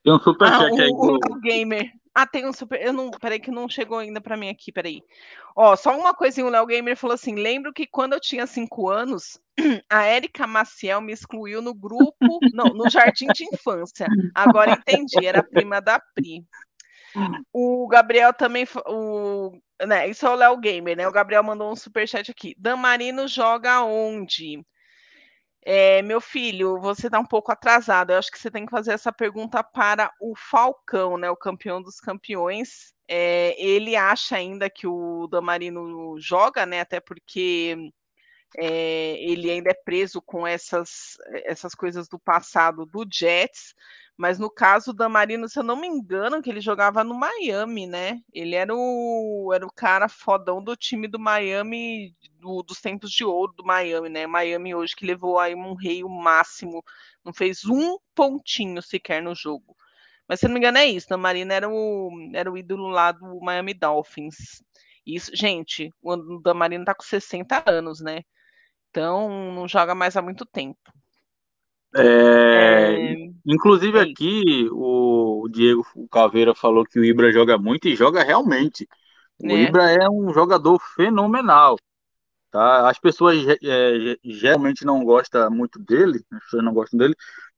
Tem um superchat ah, aí. O, o Gamer. Ah, tem um super. Eu não. Peraí, que não chegou ainda para mim aqui, peraí. Ó, só uma coisinha, o Léo Gamer falou assim: lembro que quando eu tinha cinco anos, *clears throat* a Érica Maciel me excluiu no grupo. não, no jardim de infância. Agora entendi, era prima da Pri. O Gabriel também. O, né, isso é o Léo Gamer, né? O Gabriel mandou um superchat aqui. Dan Marino joga onde? É, meu filho, você está um pouco atrasado. Eu acho que você tem que fazer essa pergunta para o Falcão, né? O campeão dos campeões. É, ele acha ainda que o Damarino joga, né? Até porque é, ele ainda é preso com essas, essas coisas do passado do Jets. Mas no caso da Marino, se eu não me engano, que ele jogava no Miami, né? Ele era o, era o cara fodão do time do Miami, do, dos tempos de ouro do Miami, né? Miami hoje que levou aí um rei o máximo, não fez um pontinho sequer no jogo. Mas se não me engano é isso, a Marino era o, era o ídolo lá do Miami Dolphins. Isso, gente, o Damarino tá com 60 anos, né? Então não joga mais há muito tempo. É, é... Inclusive aqui o Diego Caveira falou que o Ibra joga muito e joga realmente. O é. Ibra é um jogador fenomenal. Tá? As pessoas é, geralmente não gostam muito dele, as pessoas não gostam dele,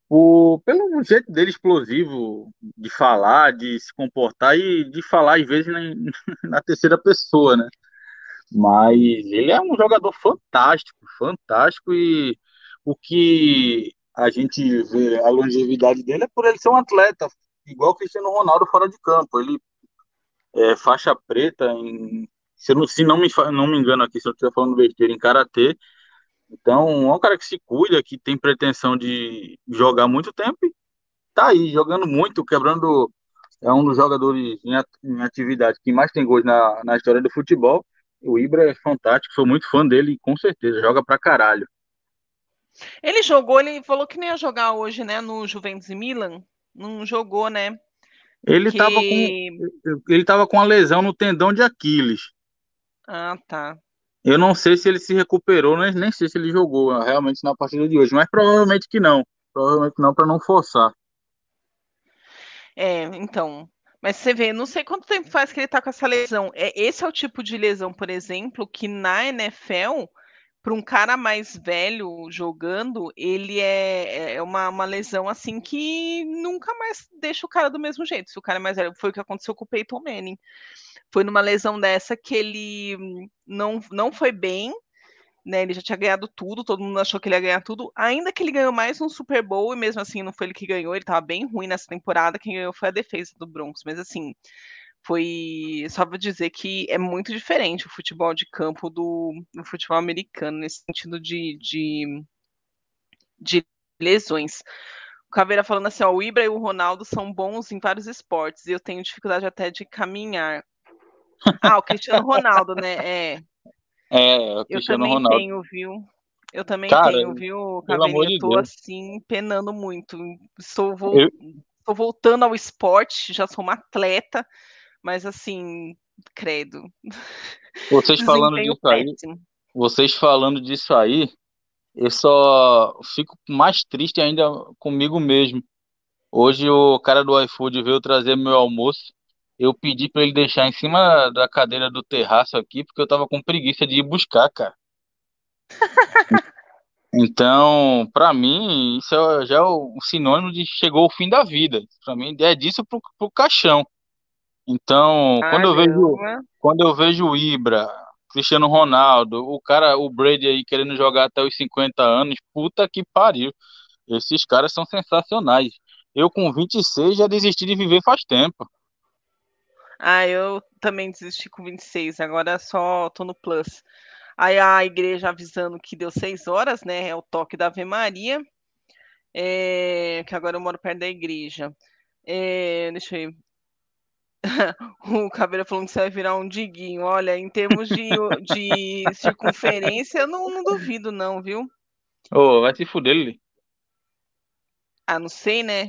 por, pelo jeito dele explosivo de falar, de se comportar e de falar às vezes na, *laughs* na terceira pessoa, né? Mas ele é um jogador fantástico, fantástico e o que a gente vê a longevidade dele é por ele ser um atleta, igual o Cristiano Ronaldo fora de campo. Ele é faixa preta em. Se, não, se não, me, não me engano aqui, se eu estiver falando besteira, em karatê. Então, é um cara que se cuida, que tem pretensão de jogar muito tempo e tá aí, jogando muito, quebrando. É um dos jogadores em atividade que mais tem gols na, na história do futebol. O Ibra é fantástico, sou muito fã dele, com certeza, joga pra caralho. Ele jogou, ele falou que nem ia jogar hoje, né, no Juventus e Milan. Não jogou, né? Ele estava com ele tava com a lesão no tendão de Aquiles. Ah, tá. Eu não sei se ele se recuperou, nem, nem sei se ele jogou realmente na partida de hoje, mas provavelmente que não. Provavelmente não para não forçar. É, então. Mas você vê, não sei quanto tempo faz que ele tá com essa lesão. É, esse é o tipo de lesão, por exemplo, que na NFL para um cara mais velho jogando, ele é, é uma, uma lesão assim que nunca mais deixa o cara do mesmo jeito. Se o cara é mais velho, foi o que aconteceu com o Peyton Manning. Foi numa lesão dessa que ele não, não foi bem, né? Ele já tinha ganhado tudo, todo mundo achou que ele ia ganhar tudo. Ainda que ele ganhou mais um Super Bowl, e mesmo assim não foi ele que ganhou, ele estava bem ruim nessa temporada. Quem ganhou foi a defesa do Broncos, mas assim, foi só para dizer que é muito diferente o futebol de campo do, do futebol americano nesse sentido de, de, de lesões. O Caveira falando assim, ó, o Ibra e o Ronaldo são bons em vários esportes e eu tenho dificuldade até de caminhar. Ah, o Cristiano Ronaldo, né? É. É, o Cristiano eu também Ronaldo. tenho, viu? Eu também Cara, tenho, viu, pelo amor Caveirinha? de Eu tô Deus. assim, penando muito. Estou, vol... Eu- Estou voltando ao esporte, já sou uma atleta, mas assim, credo. Vocês *laughs* falando disso aí, péssimo. vocês falando disso aí, eu só fico mais triste ainda comigo mesmo. Hoje o cara do iFood veio trazer meu almoço. Eu pedi para ele deixar em cima da cadeira do terraço aqui, porque eu tava com preguiça de ir buscar, cara. *laughs* Então, para mim, isso é- já é o sinônimo de chegou o fim da vida. Para mim, é disso pro, pro caixão. Então, quando eu vejo, quando eu vejo o Ibra, Cristiano Ronaldo, o cara, o Brady aí querendo jogar até os 50 anos, puta que pariu. Esses caras são sensacionais. Eu com 26 já desisti de viver faz tempo. Ah, eu também desisti com 26, agora só tô no Plus. Aí a igreja avisando que deu seis horas, né? É o toque da Ave Maria. É, que agora eu moro perto da igreja. É, deixa eu ver. *laughs* o Caveira falou que você vai virar um diguinho. Olha, em termos de, de circunferência, eu não, não duvido, não, viu? Ô, oh, vai se fuder, Lili. Ah, não sei, né?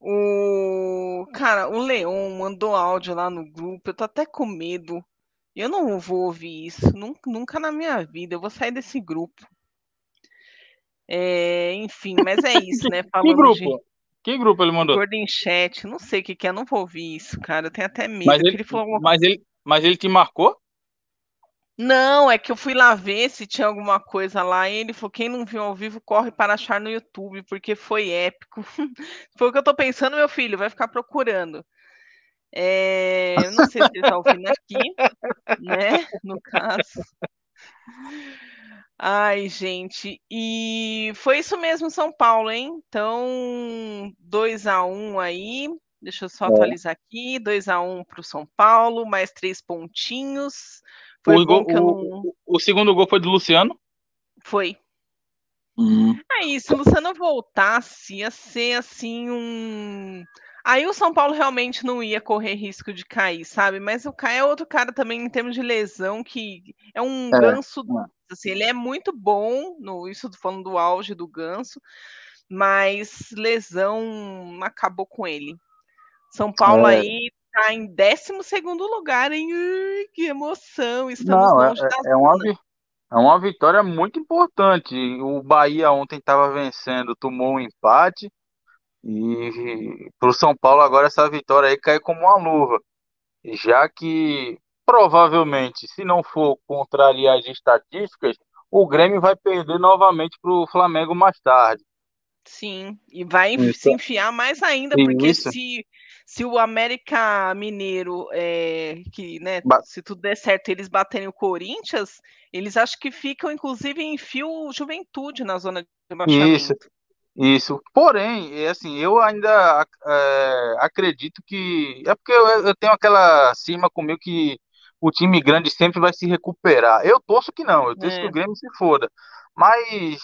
O cara, o Leon mandou áudio lá no grupo. Eu tô até com medo. Eu não vou ouvir isso. Nunca, nunca na minha vida. Eu vou sair desse grupo. É, enfim, mas é isso, né? *laughs* Falando que grupo? De... Que grupo ele mandou? Gordon Chat, não sei o que, que é, não vou ouvir isso, cara. Eu tenho até medo. Mas ele, ele falou... mas ele, mas ele te marcou? Não, é que eu fui lá ver se tinha alguma coisa lá e ele falou: quem não viu ao vivo, corre para achar no YouTube, porque foi épico. *laughs* foi o que eu tô pensando, meu filho, vai ficar procurando. É, eu não sei se ele está ouvindo aqui, *laughs* né? No caso. Ai, gente, e foi isso mesmo, São Paulo, hein? Então, 2 a 1 um aí. Deixa eu só é. atualizar aqui. 2 a 1 um para o São Paulo, mais três pontinhos. Foi o, gol, não... o, o, segundo gol foi do Luciano? Foi. Hum. Aí, se o Luciano voltasse, ia ser assim um. Aí o São Paulo realmente não ia correr risco de cair, sabe? Mas o Caio é outro cara também em termos de lesão que é um é. ganso, assim, ele é muito bom no isso falando do auge do ganso, mas lesão acabou com ele. São Paulo é. aí está em 12 lugar, hein? Ui, que emoção! Estamos Não, longe é, da é, uma, é uma vitória muito importante. O Bahia ontem estava vencendo, tomou um empate. E para o São Paulo agora essa vitória aí cai como uma luva. Já que provavelmente, se não for contrariar as estatísticas, o Grêmio vai perder novamente para o Flamengo mais tarde. Sim, e vai Isso. se enfiar mais ainda, porque se se o América Mineiro, é, que, né, se tudo der certo, eles baterem o Corinthians, eles acho que ficam, inclusive, em fio juventude na zona de rebaixamento. Isso, isso. Porém, é assim, eu ainda é, acredito que. É porque eu, eu tenho aquela cima comigo que o time grande sempre vai se recuperar. Eu torço que não, eu torço é. que o Grêmio se foda. Mas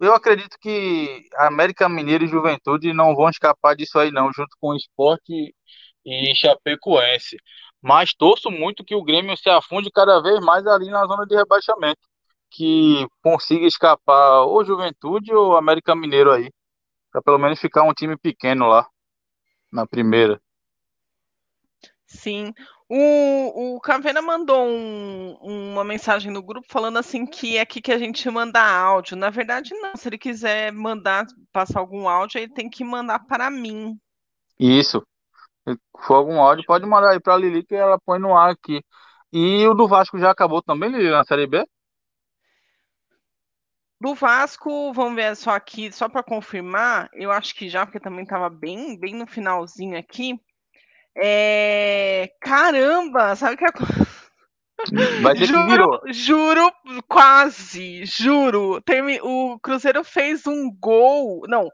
eu acredito que América Mineiro e Juventude não vão escapar disso aí, não, junto com o esporte e Chapecoense. Mas torço muito que o Grêmio se afunde cada vez mais ali na zona de rebaixamento. Que consiga escapar ou Juventude ou América Mineiro aí. Para pelo menos ficar um time pequeno lá na primeira. Sim. O, o Caveira mandou um, uma mensagem no grupo falando assim que é aqui que a gente manda áudio. Na verdade, não. Se ele quiser mandar, passar algum áudio, ele tem que mandar para mim. Isso. Se for algum áudio, pode mandar aí para a Lili que ela põe no ar aqui. E o do Vasco já acabou também, Lili, na Série B? Do Vasco, vamos ver só aqui, só para confirmar, eu acho que já, porque também estava bem, bem no finalzinho aqui. É... Caramba, sabe o que é. Vai ter juro, juro, quase, juro. Termi... O Cruzeiro fez um gol. Não,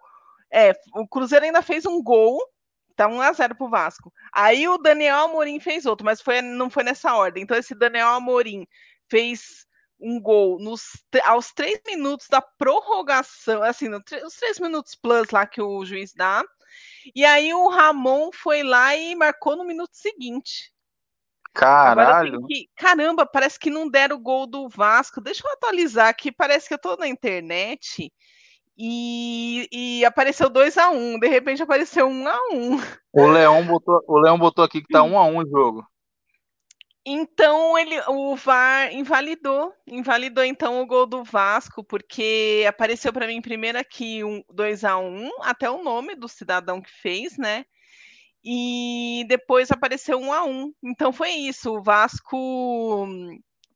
é, o Cruzeiro ainda fez um gol. Tá 1x0 pro Vasco. Aí o Daniel Amorim fez outro, mas foi, não foi nessa ordem. Então, esse Daniel Amorim fez um gol nos, aos três minutos da prorrogação, assim, os três minutos plus lá que o juiz dá. E aí o Ramon foi lá e marcou no minuto seguinte. Caralho. Que... Caramba, parece que não deram o gol do Vasco. Deixa eu atualizar aqui, parece que eu tô na internet e, e apareceu 2 a 1 um. De repente apareceu 1 um a 1 um. O Leão botou, o Leão botou aqui que tá 1 um a 1 um o jogo. Então ele, o VAR invalidou, invalidou então o gol do Vasco, porque apareceu para mim primeiro aqui um 2 a 1, até o nome do cidadão que fez, né? E depois apareceu 1 a 1. Então foi isso, o Vasco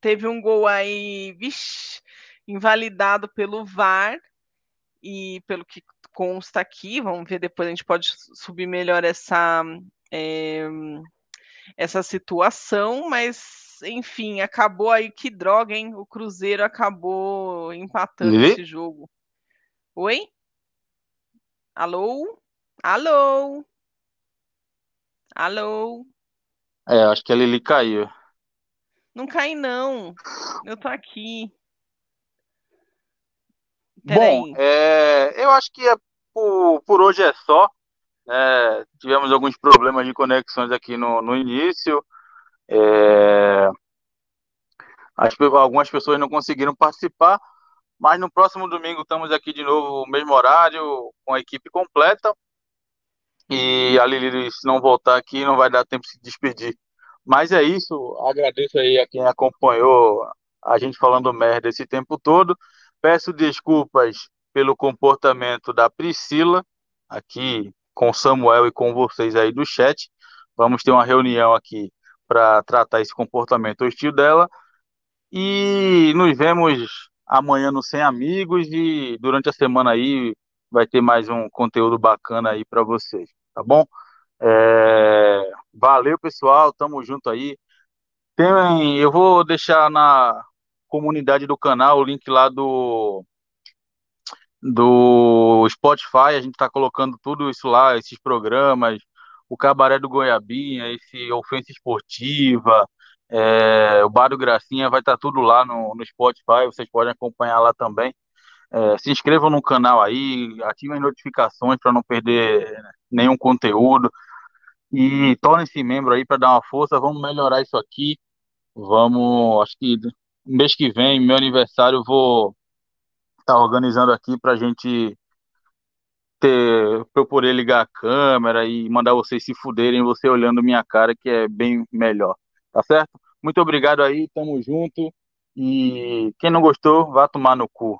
teve um gol aí, vixi, invalidado pelo VAR e pelo que consta aqui, vamos ver depois a gente pode subir melhor essa é, essa situação, mas enfim, acabou aí que droga, hein? O Cruzeiro acabou empatando e? esse jogo. Oi? Alô? Alô? Alô? É, acho que a Lili caiu. Não cai, não. Eu tô aqui. Bom, é, eu acho que é, por, por hoje é só. É, tivemos alguns problemas de conexões aqui no, no início. É, as, algumas pessoas não conseguiram participar, mas no próximo domingo estamos aqui de novo, mesmo horário, com a equipe completa. E a Lili, se não voltar aqui, não vai dar tempo de se despedir. Mas é isso, agradeço aí a quem acompanhou a gente falando merda esse tempo todo. Peço desculpas pelo comportamento da Priscila, aqui com Samuel e com vocês aí do chat. Vamos ter uma reunião aqui para tratar esse comportamento hostil dela. E nos vemos amanhã no Sem Amigos e durante a semana aí vai ter mais um conteúdo bacana aí para vocês, tá bom? É... Valeu, pessoal, tamo junto aí. Tem... Eu vou deixar na comunidade do canal o link lá do do Spotify, a gente está colocando tudo isso lá, esses programas, o Cabaré do Goiabinha, esse Ofensa Esportiva, é, o Bar do Gracinha, vai estar tá tudo lá no, no Spotify, vocês podem acompanhar lá também. É, se inscrevam no canal aí, ativem as notificações para não perder nenhum conteúdo e tornem-se membro aí para dar uma força. Vamos melhorar isso aqui. Vamos, acho que mês que vem, meu aniversário, vou estar tá organizando aqui para a gente ter, pra eu poder ligar a câmera e mandar vocês se fuderem, você olhando minha cara, que é bem melhor. Tá certo? Muito obrigado aí, tamo junto. E quem não gostou, vá tomar no cu.